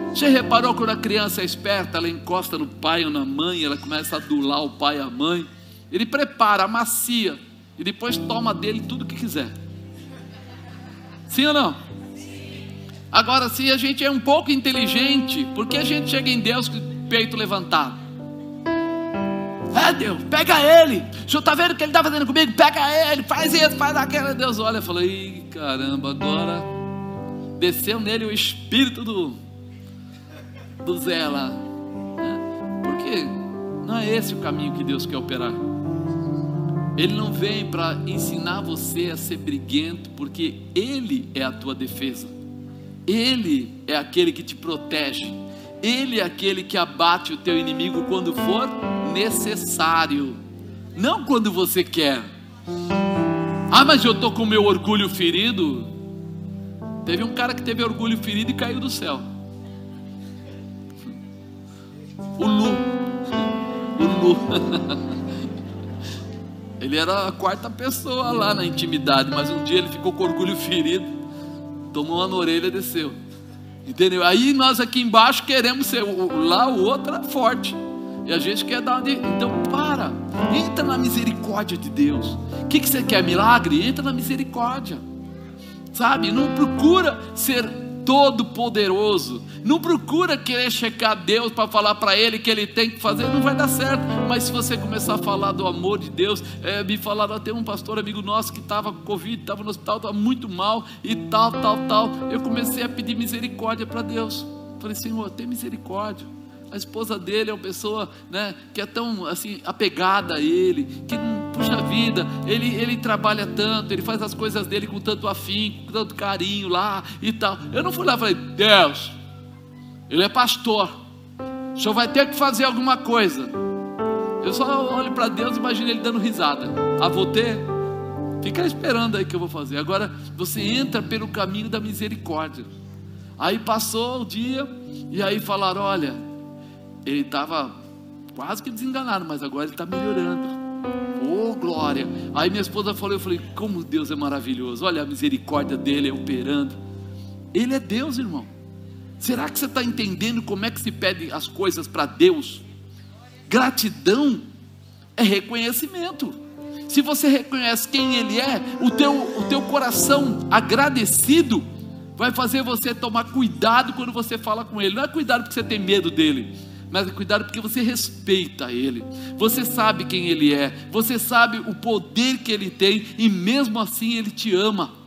Você reparou quando a criança é esperta, ela encosta no pai ou na mãe, ela começa a adular o pai e a mãe. Ele prepara, amacia e depois toma dele tudo que quiser. Sim ou não? Agora, se a gente é um pouco inteligente, por que a gente chega em Deus com o peito levantado? É Deus, pega ele. O senhor está vendo o que ele está fazendo comigo? Pega ele, faz isso, faz aquilo. Deus olha e fala: Ih, caramba, agora desceu nele o espírito do, do Zé lá. Porque não é esse o caminho que Deus quer operar. Ele não vem para ensinar você a ser briguento, porque Ele é a tua defesa. Ele é aquele que te protege. Ele é aquele que abate o teu inimigo quando for necessário, não quando você quer. Ah, mas eu estou com meu orgulho ferido. Teve um cara que teve orgulho ferido e caiu do céu. O Lu. O Lu. Ele era a quarta pessoa lá na intimidade, mas um dia ele ficou com orgulho ferido, tomou uma na orelha e desceu. Entendeu? Aí nós aqui embaixo queremos ser, lá o outro era forte. E a gente quer dar. Então para, entra na misericórdia de Deus. O que, que você quer? Milagre? Entra na misericórdia. Sabe? Não procura ser todo poderoso. Não procura querer checar Deus para falar para Ele que Ele tem que fazer, não vai dar certo. Mas se você começar a falar do amor de Deus, é, me falaram até um pastor amigo nosso que estava com Covid, estava no hospital, estava muito mal e tal, tal, tal. Eu comecei a pedir misericórdia para Deus. Falei, Senhor, tem misericórdia. A esposa dele é uma pessoa né, que é tão assim apegada a ele, que puxa vida, ele, ele trabalha tanto, ele faz as coisas dele com tanto afinco, com tanto carinho lá e tal. Eu não fui lá e falei, Deus, ele é pastor, o senhor vai ter que fazer alguma coisa. Eu só olho para Deus e imagino ele dando risada. Ah, vou ter? Fica esperando aí que eu vou fazer. Agora você entra pelo caminho da misericórdia. Aí passou o dia, e aí falaram: olha, ele estava quase que desenganado, mas agora ele está melhorando. Oh, glória! Aí minha esposa falou: Eu falei, como Deus é maravilhoso, olha a misericórdia dele operando. Ele é Deus, irmão. Será que você está entendendo como é que se pede as coisas para Deus? Gratidão é reconhecimento. Se você reconhece quem Ele é, o teu, o teu coração agradecido vai fazer você tomar cuidado quando você fala com Ele. Não é cuidado porque você tem medo dele, mas cuidado porque você respeita Ele, você sabe quem Ele é, você sabe o poder que Ele tem e mesmo assim Ele te ama.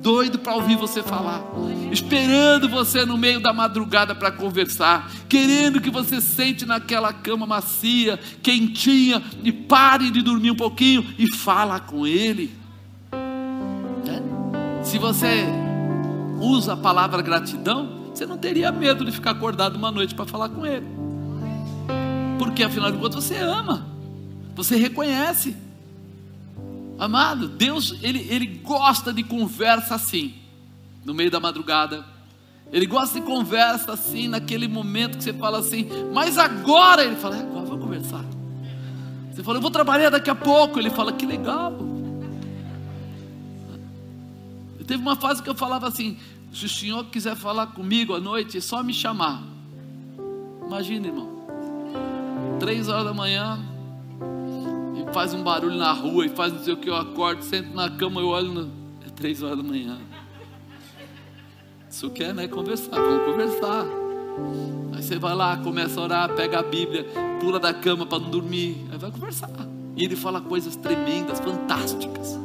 Doido para ouvir você falar, esperando você no meio da madrugada para conversar, querendo que você sente naquela cama macia, quentinha e pare de dormir um pouquinho e fala com Ele. É? Se você usa a palavra gratidão, você não teria medo de ficar acordado uma noite para falar com Ele. Porque afinal de contas você ama, você reconhece. Amado, Deus, ele, ele gosta de conversa assim, no meio da madrugada. Ele gosta de conversa assim, naquele momento que você fala assim, mas agora, ele fala, é, agora vamos conversar. Você fala, eu vou trabalhar daqui a pouco. Ele fala, que legal. Eu teve uma fase que eu falava assim: se o senhor quiser falar comigo à noite, é só me chamar. Imagina, irmão três horas da manhã, e faz um barulho na rua, e faz não sei o que, eu acordo, sento na cama, eu olho, no... é três horas da manhã. Isso quer, né? Conversar, vamos conversar. Aí você vai lá, começa a orar, pega a Bíblia, pula da cama para não dormir, aí vai conversar. E ele fala coisas tremendas, fantásticas.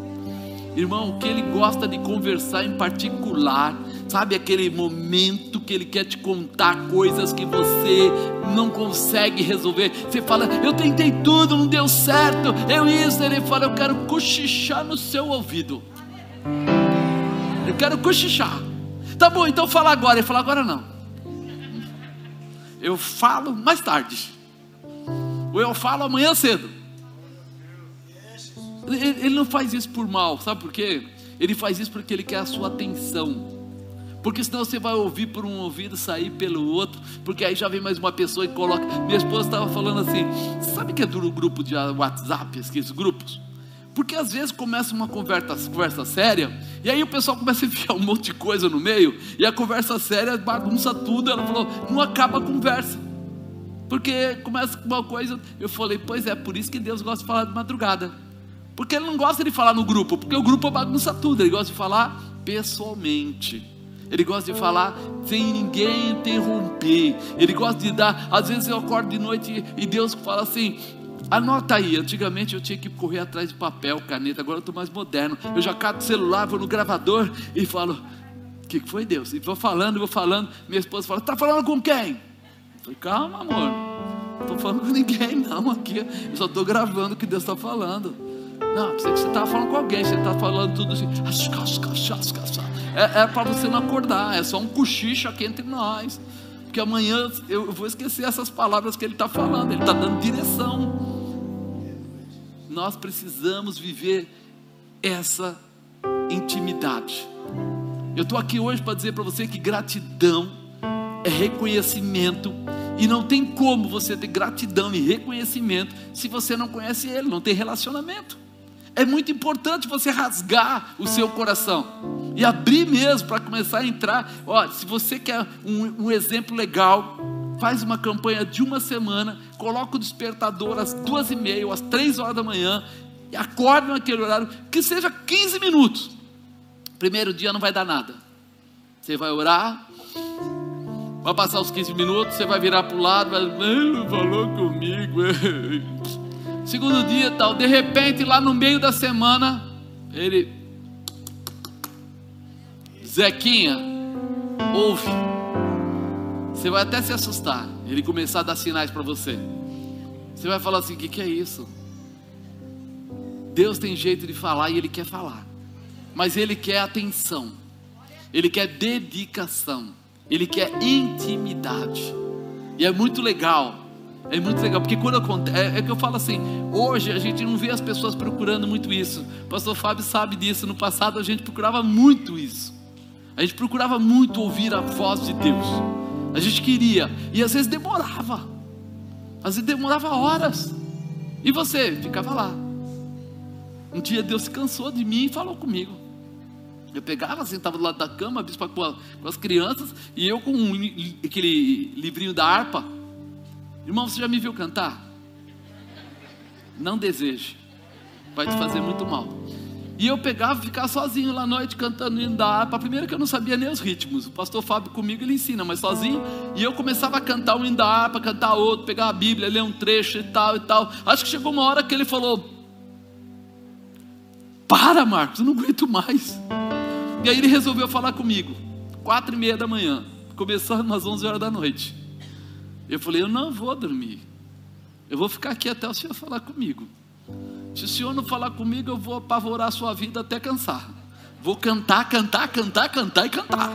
Irmão, o que ele gosta de conversar em particular, sabe aquele momento que ele quer te contar coisas que você não consegue resolver. Você fala, eu tentei tudo, não deu certo. Eu isso, ele fala, eu quero cochichar no seu ouvido. Eu quero cochichar. Tá bom, então fala agora. Ele fala, agora não. Eu falo mais tarde. Ou eu falo amanhã cedo. Ele não faz isso por mal, sabe por quê? Ele faz isso porque ele quer a sua atenção. Porque senão você vai ouvir por um ouvido, sair pelo outro, porque aí já vem mais uma pessoa e coloca. Minha esposa estava falando assim: sabe que é duro o grupo de WhatsApp, esses grupos? Porque às vezes começa uma conversa, conversa séria, e aí o pessoal começa a enfiar um monte de coisa no meio, e a conversa séria bagunça tudo. Ela falou: não acaba a conversa. Porque começa com uma coisa. Eu falei: pois é, por isso que Deus gosta de falar de madrugada. Porque Ele não gosta de falar no grupo, porque o grupo bagunça tudo, Ele gosta de falar pessoalmente. Ele gosta de falar sem ninguém interromper. Ele gosta de dar. Às vezes eu acordo de noite e Deus fala assim: Anota aí, antigamente eu tinha que correr atrás de papel, caneta, agora eu estou mais moderno. Eu já cato o celular, vou no gravador e falo: O que foi Deus? E vou falando, vou falando. Minha esposa fala: Está falando com quem? Eu falei: Calma, amor. Não estou falando com ninguém, não. Aqui eu só estou gravando o que Deus está falando. Não, pensei que você estava falando com alguém, você está falando tudo assim. É, é para você não acordar, é só um cochicho aqui entre nós. Porque amanhã eu vou esquecer essas palavras que ele está falando, ele está dando direção. Nós precisamos viver essa intimidade. Eu estou aqui hoje para dizer para você que gratidão é reconhecimento e não tem como você ter gratidão e reconhecimento se você não conhece Ele, não tem relacionamento. É muito importante você rasgar o seu coração e abrir mesmo para começar a entrar. Olha, se você quer um, um exemplo legal, faz uma campanha de uma semana, coloca o despertador às duas e meia, ou às três horas da manhã, e acorda naquele horário, que seja 15 minutos. Primeiro dia não vai dar nada. Você vai orar, vai passar os 15 minutos, você vai virar para o lado, vai, não falou comigo. Segundo dia tal, de repente lá no meio da semana, ele Zequinha, ouve. Você vai até se assustar. Ele começar a dar sinais para você. Você vai falar assim: o que, que é isso? Deus tem jeito de falar e Ele quer falar, mas Ele quer atenção, Ele quer dedicação, Ele quer intimidade, e é muito legal é muito legal, porque quando acontece, é, é, que eu falo assim, hoje a gente não vê as pessoas procurando muito isso. O pastor Fábio sabe disso, no passado a gente procurava muito isso. A gente procurava muito ouvir a voz de Deus. A gente queria, e às vezes demorava. Às vezes demorava horas. E você ficava lá. Um dia Deus se cansou de mim e falou comigo. Eu pegava, sentava do lado da cama, a bispa com, a, com as crianças, e eu com um, aquele livrinho da harpa. Irmão, você já me viu cantar? Não deseje, vai te fazer muito mal. E eu pegava e ficava sozinho lá à noite cantando hino da harpa. Primeiro que eu não sabia nem os ritmos. O pastor Fábio comigo ele ensina, mas sozinho. E eu começava a cantar um hino da harpa, cantar outro, pegar a Bíblia, ler um trecho e tal e tal. Acho que chegou uma hora que ele falou: Para, Marcos, eu não aguento mais. E aí ele resolveu falar comigo. Quatro e meia da manhã, começando às onze horas da noite. Eu falei: Eu não vou dormir. Eu vou ficar aqui até o senhor falar comigo. Se o senhor não falar comigo, eu vou apavorar a sua vida até cansar. Vou cantar, cantar, cantar, cantar e cantar.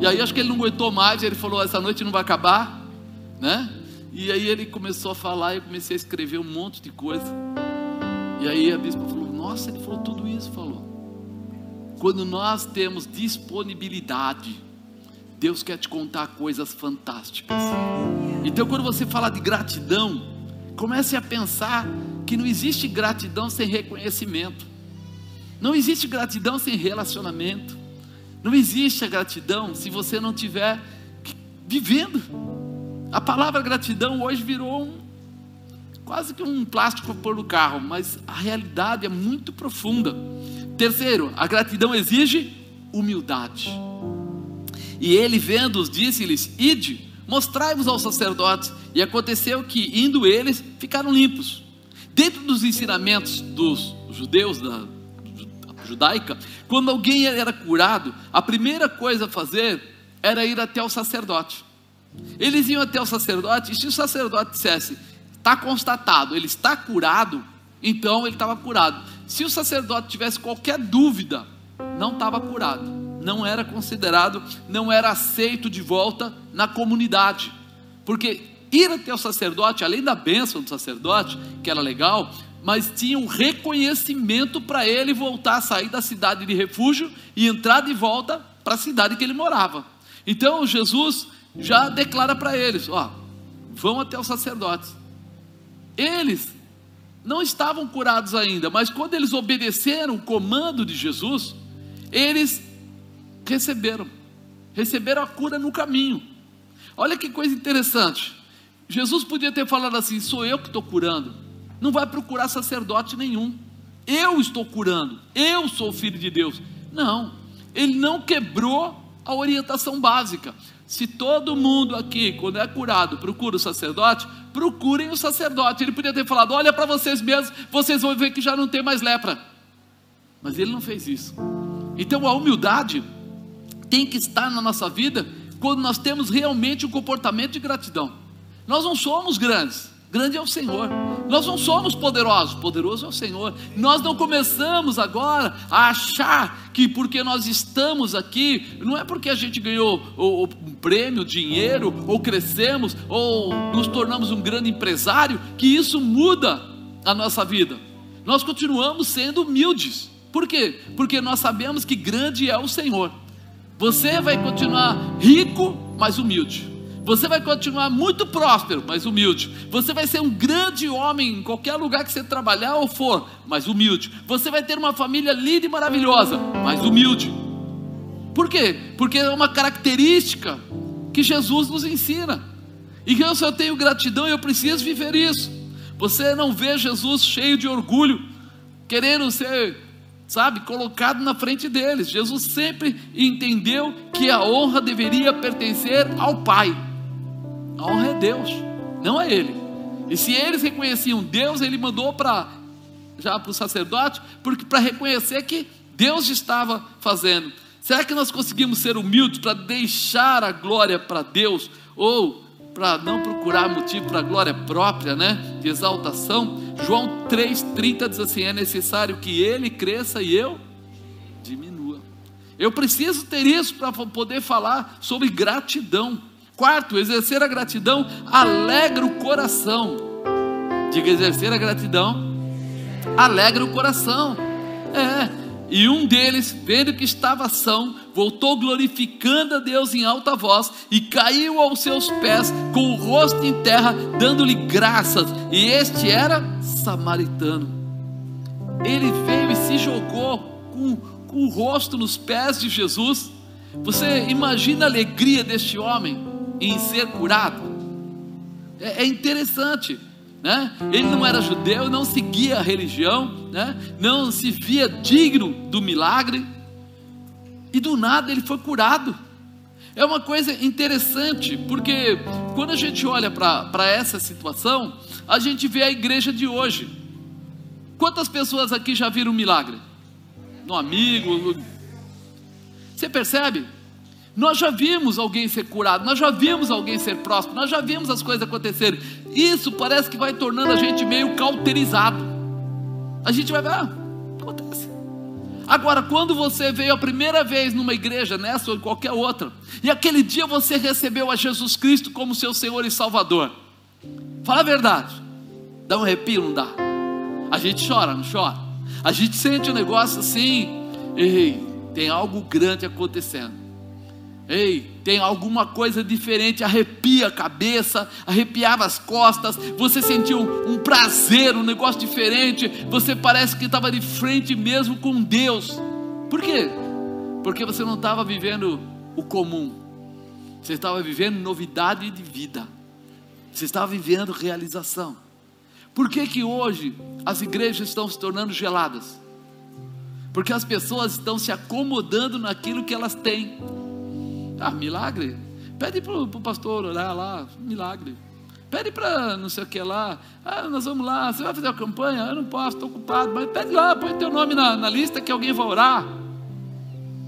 E aí acho que ele não aguentou mais, ele falou: essa noite não vai acabar, né? E aí ele começou a falar, e eu comecei a escrever um monte de coisa. E aí a bispa falou: Nossa, ele falou tudo isso, falou. Quando nós temos disponibilidade, Deus quer te contar coisas fantásticas. Então, quando você fala de gratidão, comece a pensar que não existe gratidão sem reconhecimento, não existe gratidão sem relacionamento, não existe a gratidão se você não estiver vivendo. A palavra gratidão hoje virou um, quase que um plástico pôr no carro, mas a realidade é muito profunda. Terceiro, a gratidão exige humildade. E ele, vendo-os, disse-lhes: Ide, mostrai-vos aos sacerdotes. E aconteceu que, indo eles, ficaram limpos. Dentro dos ensinamentos dos judeus, da judaica, quando alguém era curado, a primeira coisa a fazer era ir até o sacerdote. Eles iam até o sacerdote, e se o sacerdote dissesse, está constatado, ele está curado, então ele estava curado. Se o sacerdote tivesse qualquer dúvida, não estava curado não era considerado, não era aceito de volta na comunidade. Porque ir até o sacerdote, além da bênção do sacerdote, que era legal, mas tinha um reconhecimento para ele voltar a sair da cidade de refúgio e entrar de volta para a cidade que ele morava. Então Jesus já declara para eles: ó, vão até os sacerdotes. Eles não estavam curados ainda, mas quando eles obedeceram o comando de Jesus, eles receberam, receberam a cura no caminho. Olha que coisa interessante. Jesus podia ter falado assim: sou eu que estou curando, não vai procurar sacerdote nenhum. Eu estou curando, eu sou filho de Deus. Não, ele não quebrou a orientação básica. Se todo mundo aqui, quando é curado, procura o sacerdote, procurem o sacerdote. Ele podia ter falado: olha para vocês mesmos, vocês vão ver que já não tem mais lepra. Mas ele não fez isso. Então a humildade tem que estar na nossa vida quando nós temos realmente um comportamento de gratidão. Nós não somos grandes, grande é o Senhor. Nós não somos poderosos, poderoso é o Senhor. Nós não começamos agora a achar que porque nós estamos aqui, não é porque a gente ganhou o, prêmio, dinheiro, ou crescemos, ou nos tornamos um grande empresário, que isso muda a nossa vida. Nós continuamos sendo humildes. Por quê? Porque nós sabemos que grande é o Senhor. Você vai continuar rico, mas humilde. Você vai continuar muito próspero, mas humilde. Você vai ser um grande homem em qualquer lugar que você trabalhar ou for, mas humilde. Você vai ter uma família linda e maravilhosa, mas humilde. Por quê? Porque é uma característica que Jesus nos ensina. E que eu só tenho gratidão e eu preciso viver isso. Você não vê Jesus cheio de orgulho, querendo ser, sabe, colocado na frente deles. Jesus sempre entendeu que a honra deveria pertencer ao Pai. A honra é Deus, não é ele. E se eles reconheciam Deus, ele mandou para já para o sacerdote, porque para reconhecer que Deus estava fazendo. Será que nós conseguimos ser humildes para deixar a glória para Deus ou para não procurar motivo para glória própria, né? De exaltação. João 3:30 diz assim: "É necessário que ele cresça e eu diminua". Eu preciso ter isso para poder falar sobre gratidão. Quarto, exercer a gratidão alegra o coração. Diga exercer a gratidão alegra o coração. É. E um deles, vendo que estava são, voltou glorificando a Deus em alta voz e caiu aos seus pés com o rosto em terra, dando-lhe graças. E este era samaritano. Ele veio e se jogou com, com o rosto nos pés de Jesus. Você imagina a alegria deste homem? em ser curado. É, é interessante. Né? Ele não era judeu, não seguia a religião, né? não se via digno do milagre, e do nada ele foi curado. É uma coisa interessante, porque quando a gente olha para essa situação, a gente vê a igreja de hoje. Quantas pessoas aqui já viram um milagre? No amigo? Você percebe? Nós já vimos alguém ser curado, nós já vimos alguém ser próspero, nós já vimos as coisas acontecerem. Isso parece que vai tornando a gente meio cauterizado. A gente vai ver, ah, acontece. Agora, quando você veio a primeira vez numa igreja, nessa ou qualquer outra, e aquele dia você recebeu a Jesus Cristo como seu Senhor e Salvador, fala a verdade, dá um arrepio, não dá? A gente chora, não chora? A gente sente um negócio assim, ei, tem algo grande acontecendo. Ei, tem alguma coisa diferente, arrepia a cabeça, arrepiava as costas, você sentiu um, prazer, um negócio diferente, você parece que estava de frente mesmo com Deus. Por quê? Porque você não estava vivendo o comum, você estava vivendo novidade de vida, você estava vivendo realização. Por que, que hoje as igrejas estão se tornando geladas? Porque as pessoas estão se acomodando naquilo que elas têm ah, milagre? Pede para o pastor orar lá, milagre. Pede para não sei o que lá. Ah, nós vamos lá. Você vai fazer a campanha? Eu não posso, estou ocupado. Mas pede lá, põe teu nome na, na lista que alguém vai orar.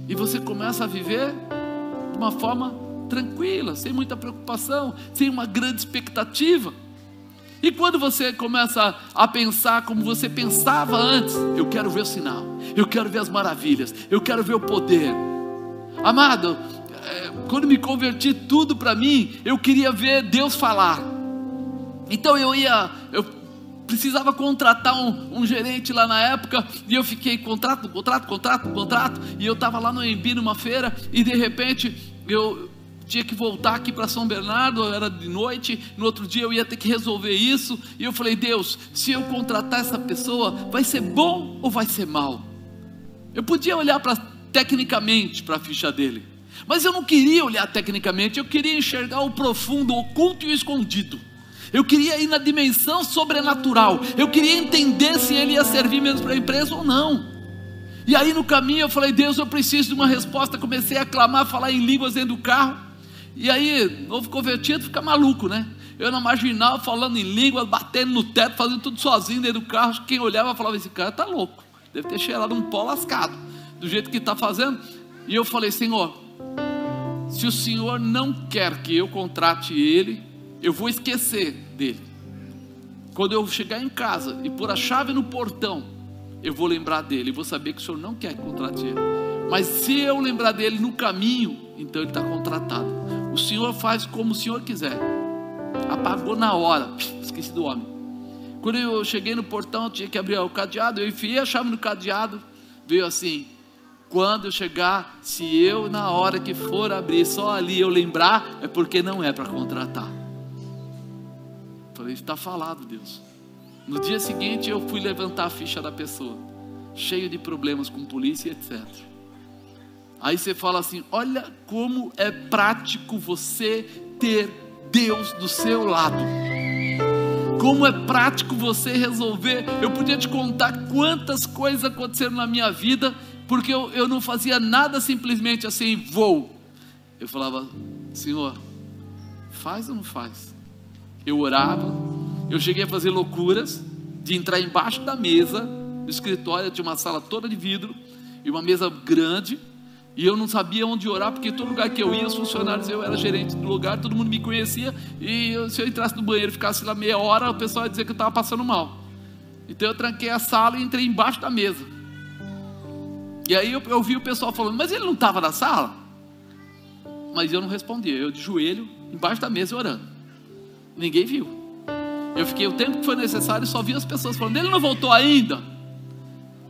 E você começa a viver de uma forma tranquila, sem muita preocupação, sem uma grande expectativa. E quando você começa a pensar como você pensava antes, eu quero ver o sinal, eu quero ver as maravilhas, eu quero ver o poder. Amado, quando me converti tudo para mim, eu queria ver Deus falar. Então eu ia, eu precisava contratar um, um, gerente lá na época, e eu fiquei contrato, contrato, contrato, contrato, e eu estava lá no Embi numa feira, e de repente eu tinha que voltar aqui para São Bernardo, era de noite, no outro dia eu ia ter que resolver isso, e eu falei, Deus, se eu contratar essa pessoa, vai ser bom ou vai ser mal? Eu podia olhar para tecnicamente para a ficha dele, mas eu não queria olhar tecnicamente, eu queria enxergar o profundo, o oculto e o escondido. Eu queria ir na dimensão sobrenatural. Eu queria entender se ele ia servir mesmo para a empresa ou não. E aí no caminho eu falei, Deus, eu preciso de uma resposta. Comecei a clamar, falar em línguas dentro do carro. E aí, novo convertido fica maluco, né? Eu na marginal falando em línguas, batendo no teto, fazendo tudo sozinho dentro do carro. Quem olhava falava: esse cara está louco. Deve ter cheirado um pó lascado, do jeito que está fazendo. E eu falei: Senhor, se o Senhor não quer que eu contrate ele, eu vou esquecer dele. Quando eu chegar em casa e pôr a chave no portão, eu vou lembrar dele, vou saber que o senhor não quer que contrate ele. Mas se eu lembrar dele no caminho, então ele está contratado. O senhor faz como o senhor quiser. Apagou na hora, esqueci do homem. Quando eu cheguei no portão, eu tinha que abrir o cadeado, eu enfiei a chave no cadeado, veio assim: quando eu chegar, se eu na hora que for abrir, só ali eu lembrar, é porque não é para contratar. Falei, está falado, Deus. No dia seguinte eu fui levantar a ficha da pessoa, cheio de problemas com polícia, etc. Aí você fala assim: olha como é prático você ter Deus do seu lado. Como é prático você resolver. Eu podia te contar quantas coisas aconteceram na minha vida, porque eu, eu não fazia nada simplesmente assim, vou. Eu falava, Senhor, faz ou não faz? eu orava, eu cheguei a fazer loucuras de entrar embaixo da mesa do escritório, tinha uma sala toda de vidro e uma mesa grande, e eu não sabia onde orar, porque todo lugar que eu ia, os funcionários, eu era gerente do lugar, todo mundo me conhecia, e se eu entrasse no banheiro e ficasse lá meia hora, o pessoal ia dizer que eu estava passando mal. Então eu tranquei a sala e entrei embaixo da mesa. E aí eu, eu vi o pessoal falando, mas ele não estava na sala? Mas eu não respondia, eu de joelho, embaixo da mesa orando. Ninguém viu. Eu fiquei o tempo que foi necessário e só vi as pessoas falando, ele não voltou ainda.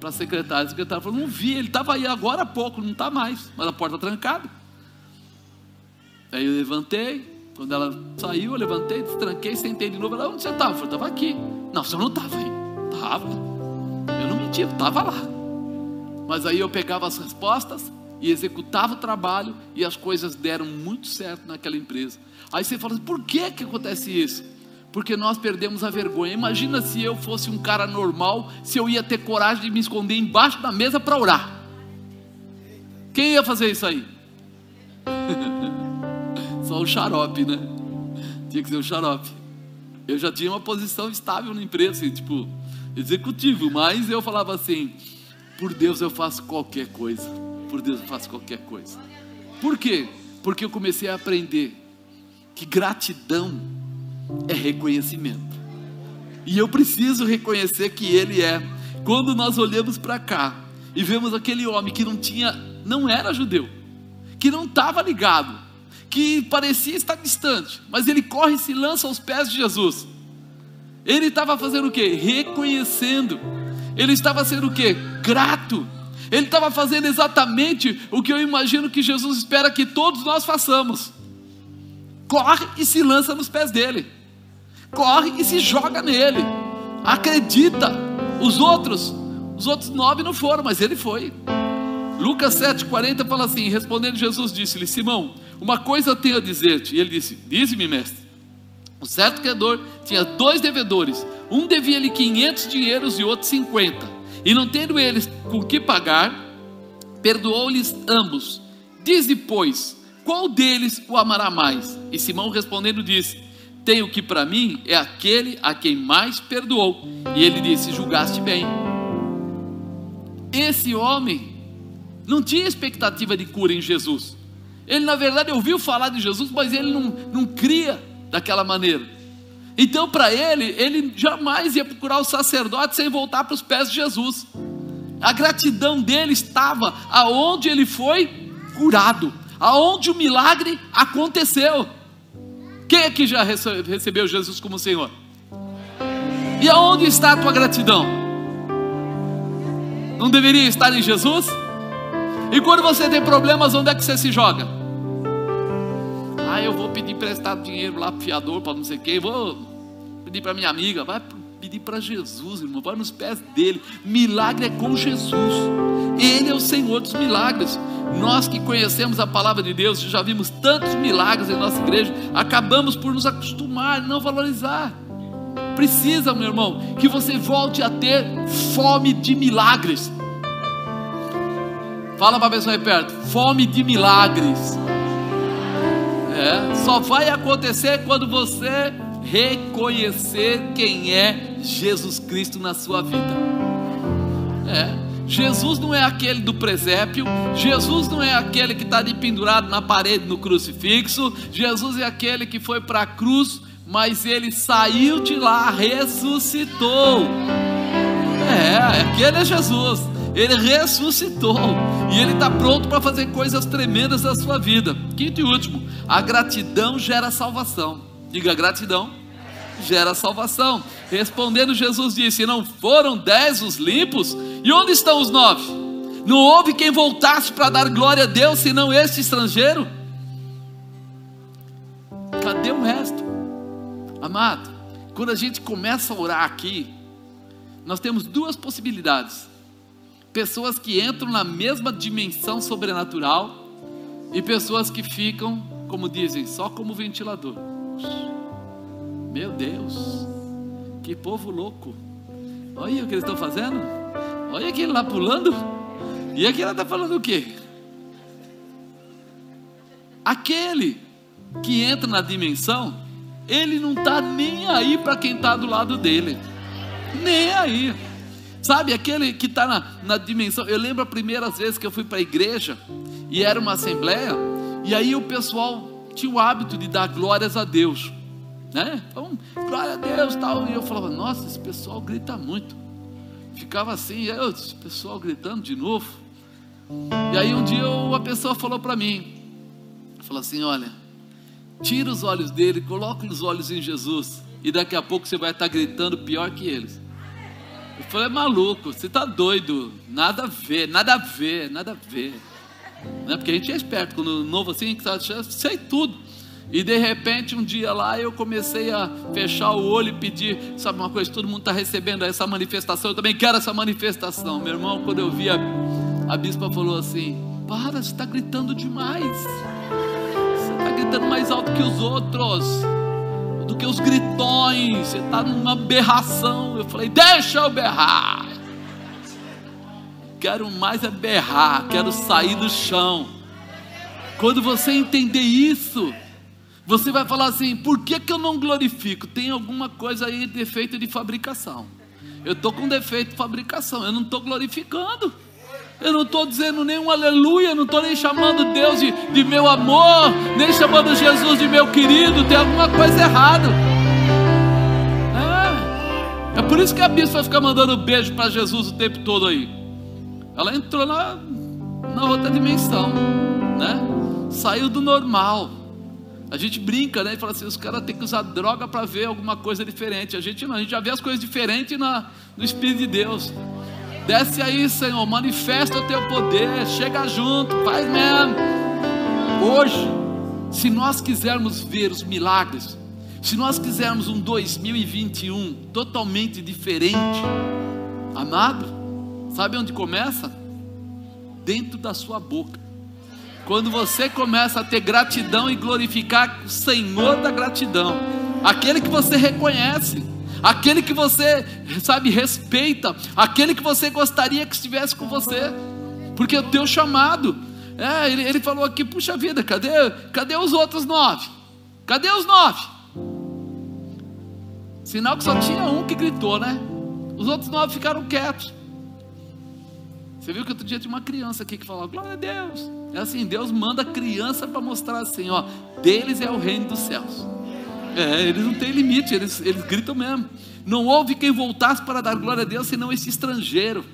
Para a secretária, a secretária falou, não vi, ele estava aí agora há pouco, não está mais, mas a porta trancada. Aí eu levantei, quando ela saiu, eu levantei, destranquei, sentei de novo. Ela, onde você estava? Eu falei, estava aqui. Não, você não estava aí. Estava. Eu não menti, estava lá. Mas aí eu pegava as respostas e executava o trabalho e as coisas deram muito certo naquela empresa. Aí você fala, por que que acontece isso? Porque nós perdemos a vergonha. Imagina se eu fosse um cara normal, se eu ia ter coragem de me esconder embaixo da mesa para orar. Quem ia fazer isso aí? Só o xarope, né? Tinha que ser o xarope. Eu já tinha uma posição estável na empresa, assim, tipo, executivo, mas eu falava assim: por Deus eu faço qualquer coisa por Deus eu faço qualquer coisa. Por quê? Porque eu comecei a aprender que gratidão é reconhecimento. E eu preciso reconhecer que Ele é. Quando nós olhamos para cá e vemos aquele homem que não tinha, não era judeu, que não estava ligado, que parecia estar distante, mas ele corre e se lança aos pés de Jesus. Ele estava fazendo o que? Reconhecendo. Ele estava sendo o que? Grato. Ele estava fazendo exatamente o que eu imagino que Jesus espera que todos nós façamos. Corre e se lança nos pés dele. Corre e se joga nele. Acredita. Os outros, os outros nove não foram, mas ele foi. Lucas 7,40 fala assim: Respondendo Jesus, disse-lhe: Simão, uma coisa tenho a dizer-te. E ele disse: Dize-me, mestre. O certo credor tinha dois devedores. Um devia-lhe 500 dinheiros e outro 50. E não tendo eles com que pagar, perdoou-lhes ambos. Diz depois, qual deles o amará mais? E Simão respondendo disse: Tenho que para mim é aquele a quem mais perdoou. E ele disse: Julgaste bem. Esse homem não tinha expectativa de cura em Jesus. Ele, na verdade, ouviu falar de Jesus, mas ele não, não cria daquela maneira. Então, para ele, ele jamais ia procurar o sacerdote sem voltar para os pés de Jesus. A gratidão dele estava aonde ele foi curado, aonde o milagre aconteceu. Quem é que já recebeu Jesus como Senhor? E aonde está a tua gratidão? Não deveria estar em Jesus? E quando você tem problemas, onde é que você se joga? Ah, eu vou pedir emprestado dinheiro lá para fiador, para não sei quem, vou pedir para minha amiga, vai pedir para Jesus, irmão, vai nos pés dele. Milagre é com Jesus. Ele é o Senhor dos milagres. Nós que conhecemos a palavra de Deus, já vimos tantos milagres em nossa igreja, acabamos por nos acostumar, não valorizar. Precisa, meu irmão, que você volte a ter fome de milagres. Fala para a pessoa aí perto, fome de milagres. É, só vai acontecer quando você reconhecer quem é Jesus Cristo na sua vida. É. Jesus não é aquele do presépio, Jesus não é aquele que está ali pendurado na parede no crucifixo, Jesus é aquele que foi para a cruz, mas ele saiu de lá, ressuscitou. É, aquele é Jesus, ele ressuscitou e ele está pronto para fazer coisas tremendas na sua vida. Quinto e último, a gratidão gera salvação. Diga gratidão gera salvação. Respondendo, Jesus disse: Não foram dez os limpos? E onde estão os nove? Não houve quem voltasse para dar glória a Deus, senão este estrangeiro? Cadê o resto? Amado, quando a gente começa a orar aqui, nós temos duas possibilidades: pessoas que entram na mesma dimensão sobrenatural e pessoas que ficam, como dizem, só como ventilador. Meu Deus, que povo louco. Olha o que eles estão fazendo. Olha aquele lá pulando. E aquele está falando o quê? Aquele que entra na dimensão, ele não está nem aí para quem está do lado dele. Nem aí. Sabe, aquele que está na, na dimensão. Eu lembro a primeira vez que eu fui para a igreja e era uma assembleia, e aí o pessoal tinha o hábito de dar glórias a Deus né? Então, glória a Deus, tal. E eu falava, nossa, esse pessoal grita muito. Ficava assim, eu, esse pessoal gritando de novo. E aí um dia uma pessoa falou para mim, falou assim, olha, tira os olhos dele, coloca os olhos em Jesus, e daqui a pouco você vai estar gritando pior que eles. Eu falei, é maluco, você está doido, nada a ver, nada a ver, nada a ver. Né? Porque a gente é esperto, quando novo assim, sei tudo. E de repente, um dia lá, eu comecei a fechar o olho e pedir, sabe uma coisa, todo mundo está recebendo essa manifestação, eu também quero essa manifestação. Meu irmão, quando eu vi a, a bispa falou assim: Para, você está gritando demais. Você está gritando mais alto que os outros, do que os gritões. Você está numa berração. Eu falei: Deixa eu berrar. Quero mais é berrar, quero sair do chão. Quando você entender isso, você vai falar assim: por que, que eu não glorifico? Tem alguma coisa aí, defeito de fabricação. Eu estou com defeito de fabricação, eu não estou glorificando. Eu não estou dizendo nenhum aleluia, não estou nem chamando Deus de, de meu amor, nem chamando Jesus de meu querido, tem alguma coisa errada. É, é por isso que a bispa vai ficar mandando beijo para Jesus o tempo todo aí. Ela entrou na, na outra dimensão, né? Saiu do normal. A gente brinca, né? E fala assim: os caras têm que usar droga para ver alguma coisa diferente. A gente não, a gente já vê as coisas diferentes na, no Espírito de Deus. Desce aí, Senhor, manifesta o teu poder, chega junto, faz mesmo. Hoje, se nós quisermos ver os milagres, se nós quisermos um 2021 totalmente diferente, amado, sabe onde começa? Dentro da sua boca. Quando você começa a ter gratidão e glorificar o Senhor da gratidão, aquele que você reconhece, aquele que você, sabe, respeita, aquele que você gostaria que estivesse com você, porque o teu chamado, é, ele, ele falou aqui, puxa vida, cadê, cadê os outros nove? Cadê os nove? Sinal que só tinha um que gritou, né? Os outros nove ficaram quietos. Você viu que outro dia tinha uma criança aqui que falava, glória a Deus. É assim, Deus manda criança para mostrar assim, ó, deles é o reino dos céus. É, eles não têm limite, eles, eles gritam mesmo. Não houve quem voltasse para dar glória a Deus senão esse estrangeiro.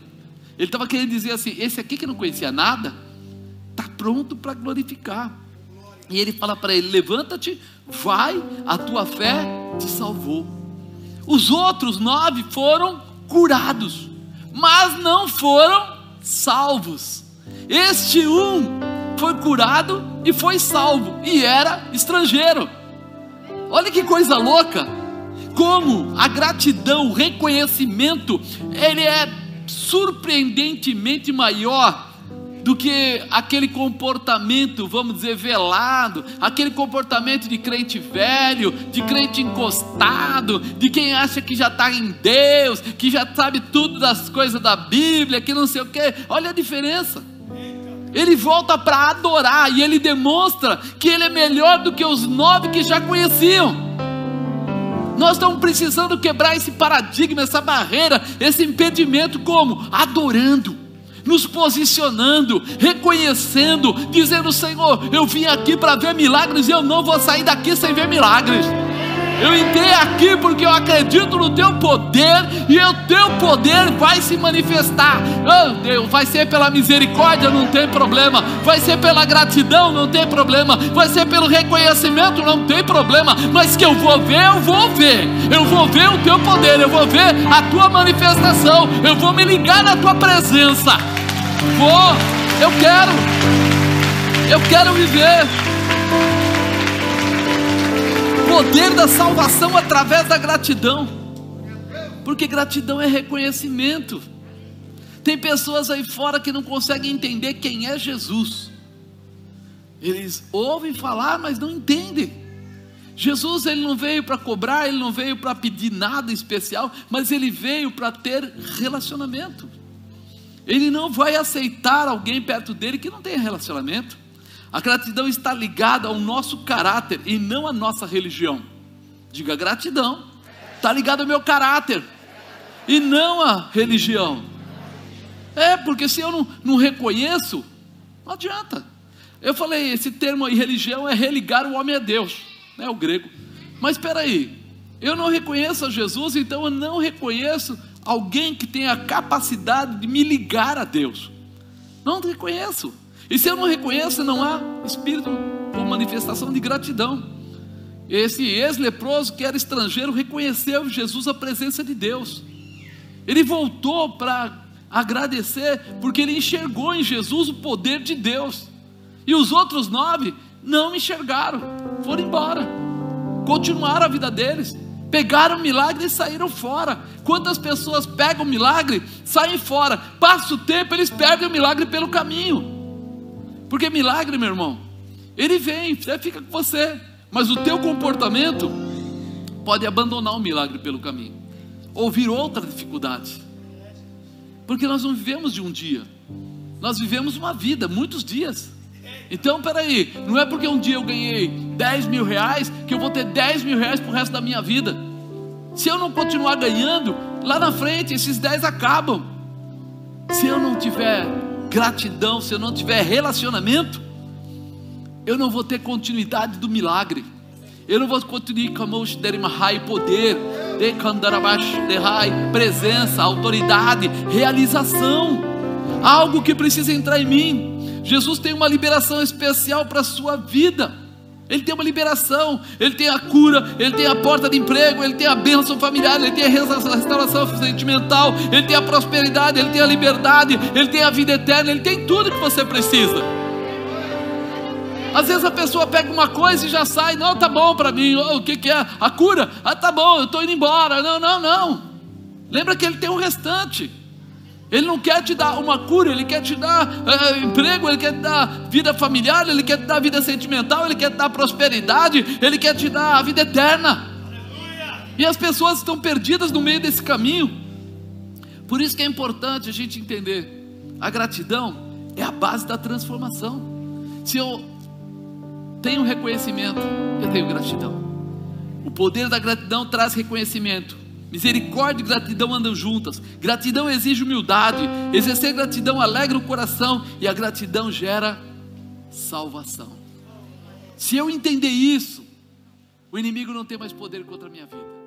Ele estava querendo dizer assim: esse aqui que não conhecia nada, está pronto para glorificar. E ele fala para ele: levanta-te, vai, a tua fé te salvou. Os outros nove foram curados, mas não foram salvos. Este um foi curado e foi salvo, e era estrangeiro. Olha que coisa louca! Como a gratidão, o reconhecimento, ele é surpreendentemente maior do que aquele comportamento, vamos dizer, velado, aquele comportamento de crente velho, de crente encostado, de quem acha que já está em Deus, que já sabe tudo das coisas da Bíblia, que não sei o que. Olha a diferença. Ele volta para adorar e ele demonstra que ele é melhor do que os nove que já conheciam. Nós estamos precisando quebrar esse paradigma, essa barreira, esse impedimento, como? Adorando nos posicionando, reconhecendo, dizendo: Senhor, eu vim aqui para ver milagres e eu não vou sair daqui sem ver milagres. Eu entrei aqui porque eu acredito no teu poder e o teu poder vai se manifestar. Oh, Deus, vai ser pela misericórdia, não tem problema. Vai ser pela gratidão, não tem problema. Vai ser pelo reconhecimento, não tem problema. Mas que eu vou ver, eu vou ver. Eu vou ver o teu poder, eu vou ver a tua manifestação. Eu vou me ligar na tua presença. Vou, eu quero. Eu quero viver poder da salvação através da gratidão. Porque gratidão é reconhecimento. Tem pessoas aí fora que não conseguem entender quem é Jesus. Eles ouvem falar, mas não entendem. Jesus ele não veio para cobrar, ele não veio para pedir nada especial, mas ele veio para ter relacionamento. Ele não vai aceitar alguém perto dele que não tem relacionamento. A gratidão está ligada ao nosso caráter e não à nossa religião. Diga gratidão. Está ligado ao meu caráter e não à religião. É, porque se eu não, não reconheço, não adianta. Eu falei, esse termo aí, religião, é religar o homem a Deus, né, o grego. Mas espera aí, eu não reconheço a Jesus, então eu não reconheço alguém que tenha a capacidade de me ligar a Deus. Não reconheço. E se eu não reconheço, não há espírito ou manifestação de gratidão. Esse ex-leproso que era estrangeiro reconheceu Jesus a presença de Deus. Ele voltou para agradecer, porque ele enxergou em Jesus o poder de Deus. E os outros nove não enxergaram, foram embora, continuaram a vida deles, pegaram o milagre e saíram fora. Quantas pessoas pegam o milagre, saem fora, passa o tempo, eles perdem o milagre pelo caminho. Porque milagre, meu irmão, ele vem, ele fica com você, mas o teu comportamento pode abandonar o milagre pelo caminho, ou vir outra dificuldade. Porque nós não vivemos de um dia, nós vivemos uma vida, muitos dias. Então, peraí, não é porque um dia eu ganhei 10 mil reais que eu vou ter 10 mil reais para o resto da minha vida. Se eu não continuar ganhando, lá na frente esses 10 acabam. Se eu não tiver gratidão, se eu não tiver relacionamento, eu não vou ter continuidade do milagre. Eu não vou continuar com poder, presença, autoridade, realização. Algo que precisa entrar em mim. Jesus tem uma liberação especial para a sua vida. Ele tem uma liberação, ele tem a cura, ele tem a porta de emprego, ele tem a bênção familiar, ele tem a restauração sentimental, ele tem a prosperidade, ele tem a liberdade, ele tem a vida eterna, ele tem tudo que você precisa. Às vezes a pessoa pega uma coisa e já sai, não, tá bom para mim, o que, que é? A cura? Ah, tá bom, eu estou indo embora. Não, não, não. Lembra que ele tem um restante. Ele não quer te dar uma cura, Ele quer te dar é, emprego, Ele quer te dar vida familiar, Ele quer te dar vida sentimental, Ele quer te dar prosperidade, Ele quer te dar a vida eterna. Aleluia. E as pessoas estão perdidas no meio desse caminho. Por isso que é importante a gente entender: a gratidão é a base da transformação. Se eu tenho reconhecimento, eu tenho gratidão. O poder da gratidão traz reconhecimento. Misericórdia e gratidão andam juntas. Gratidão exige humildade. Exercer gratidão alegra o coração. E a gratidão gera salvação. Se eu entender isso, o inimigo não tem mais poder contra a minha vida.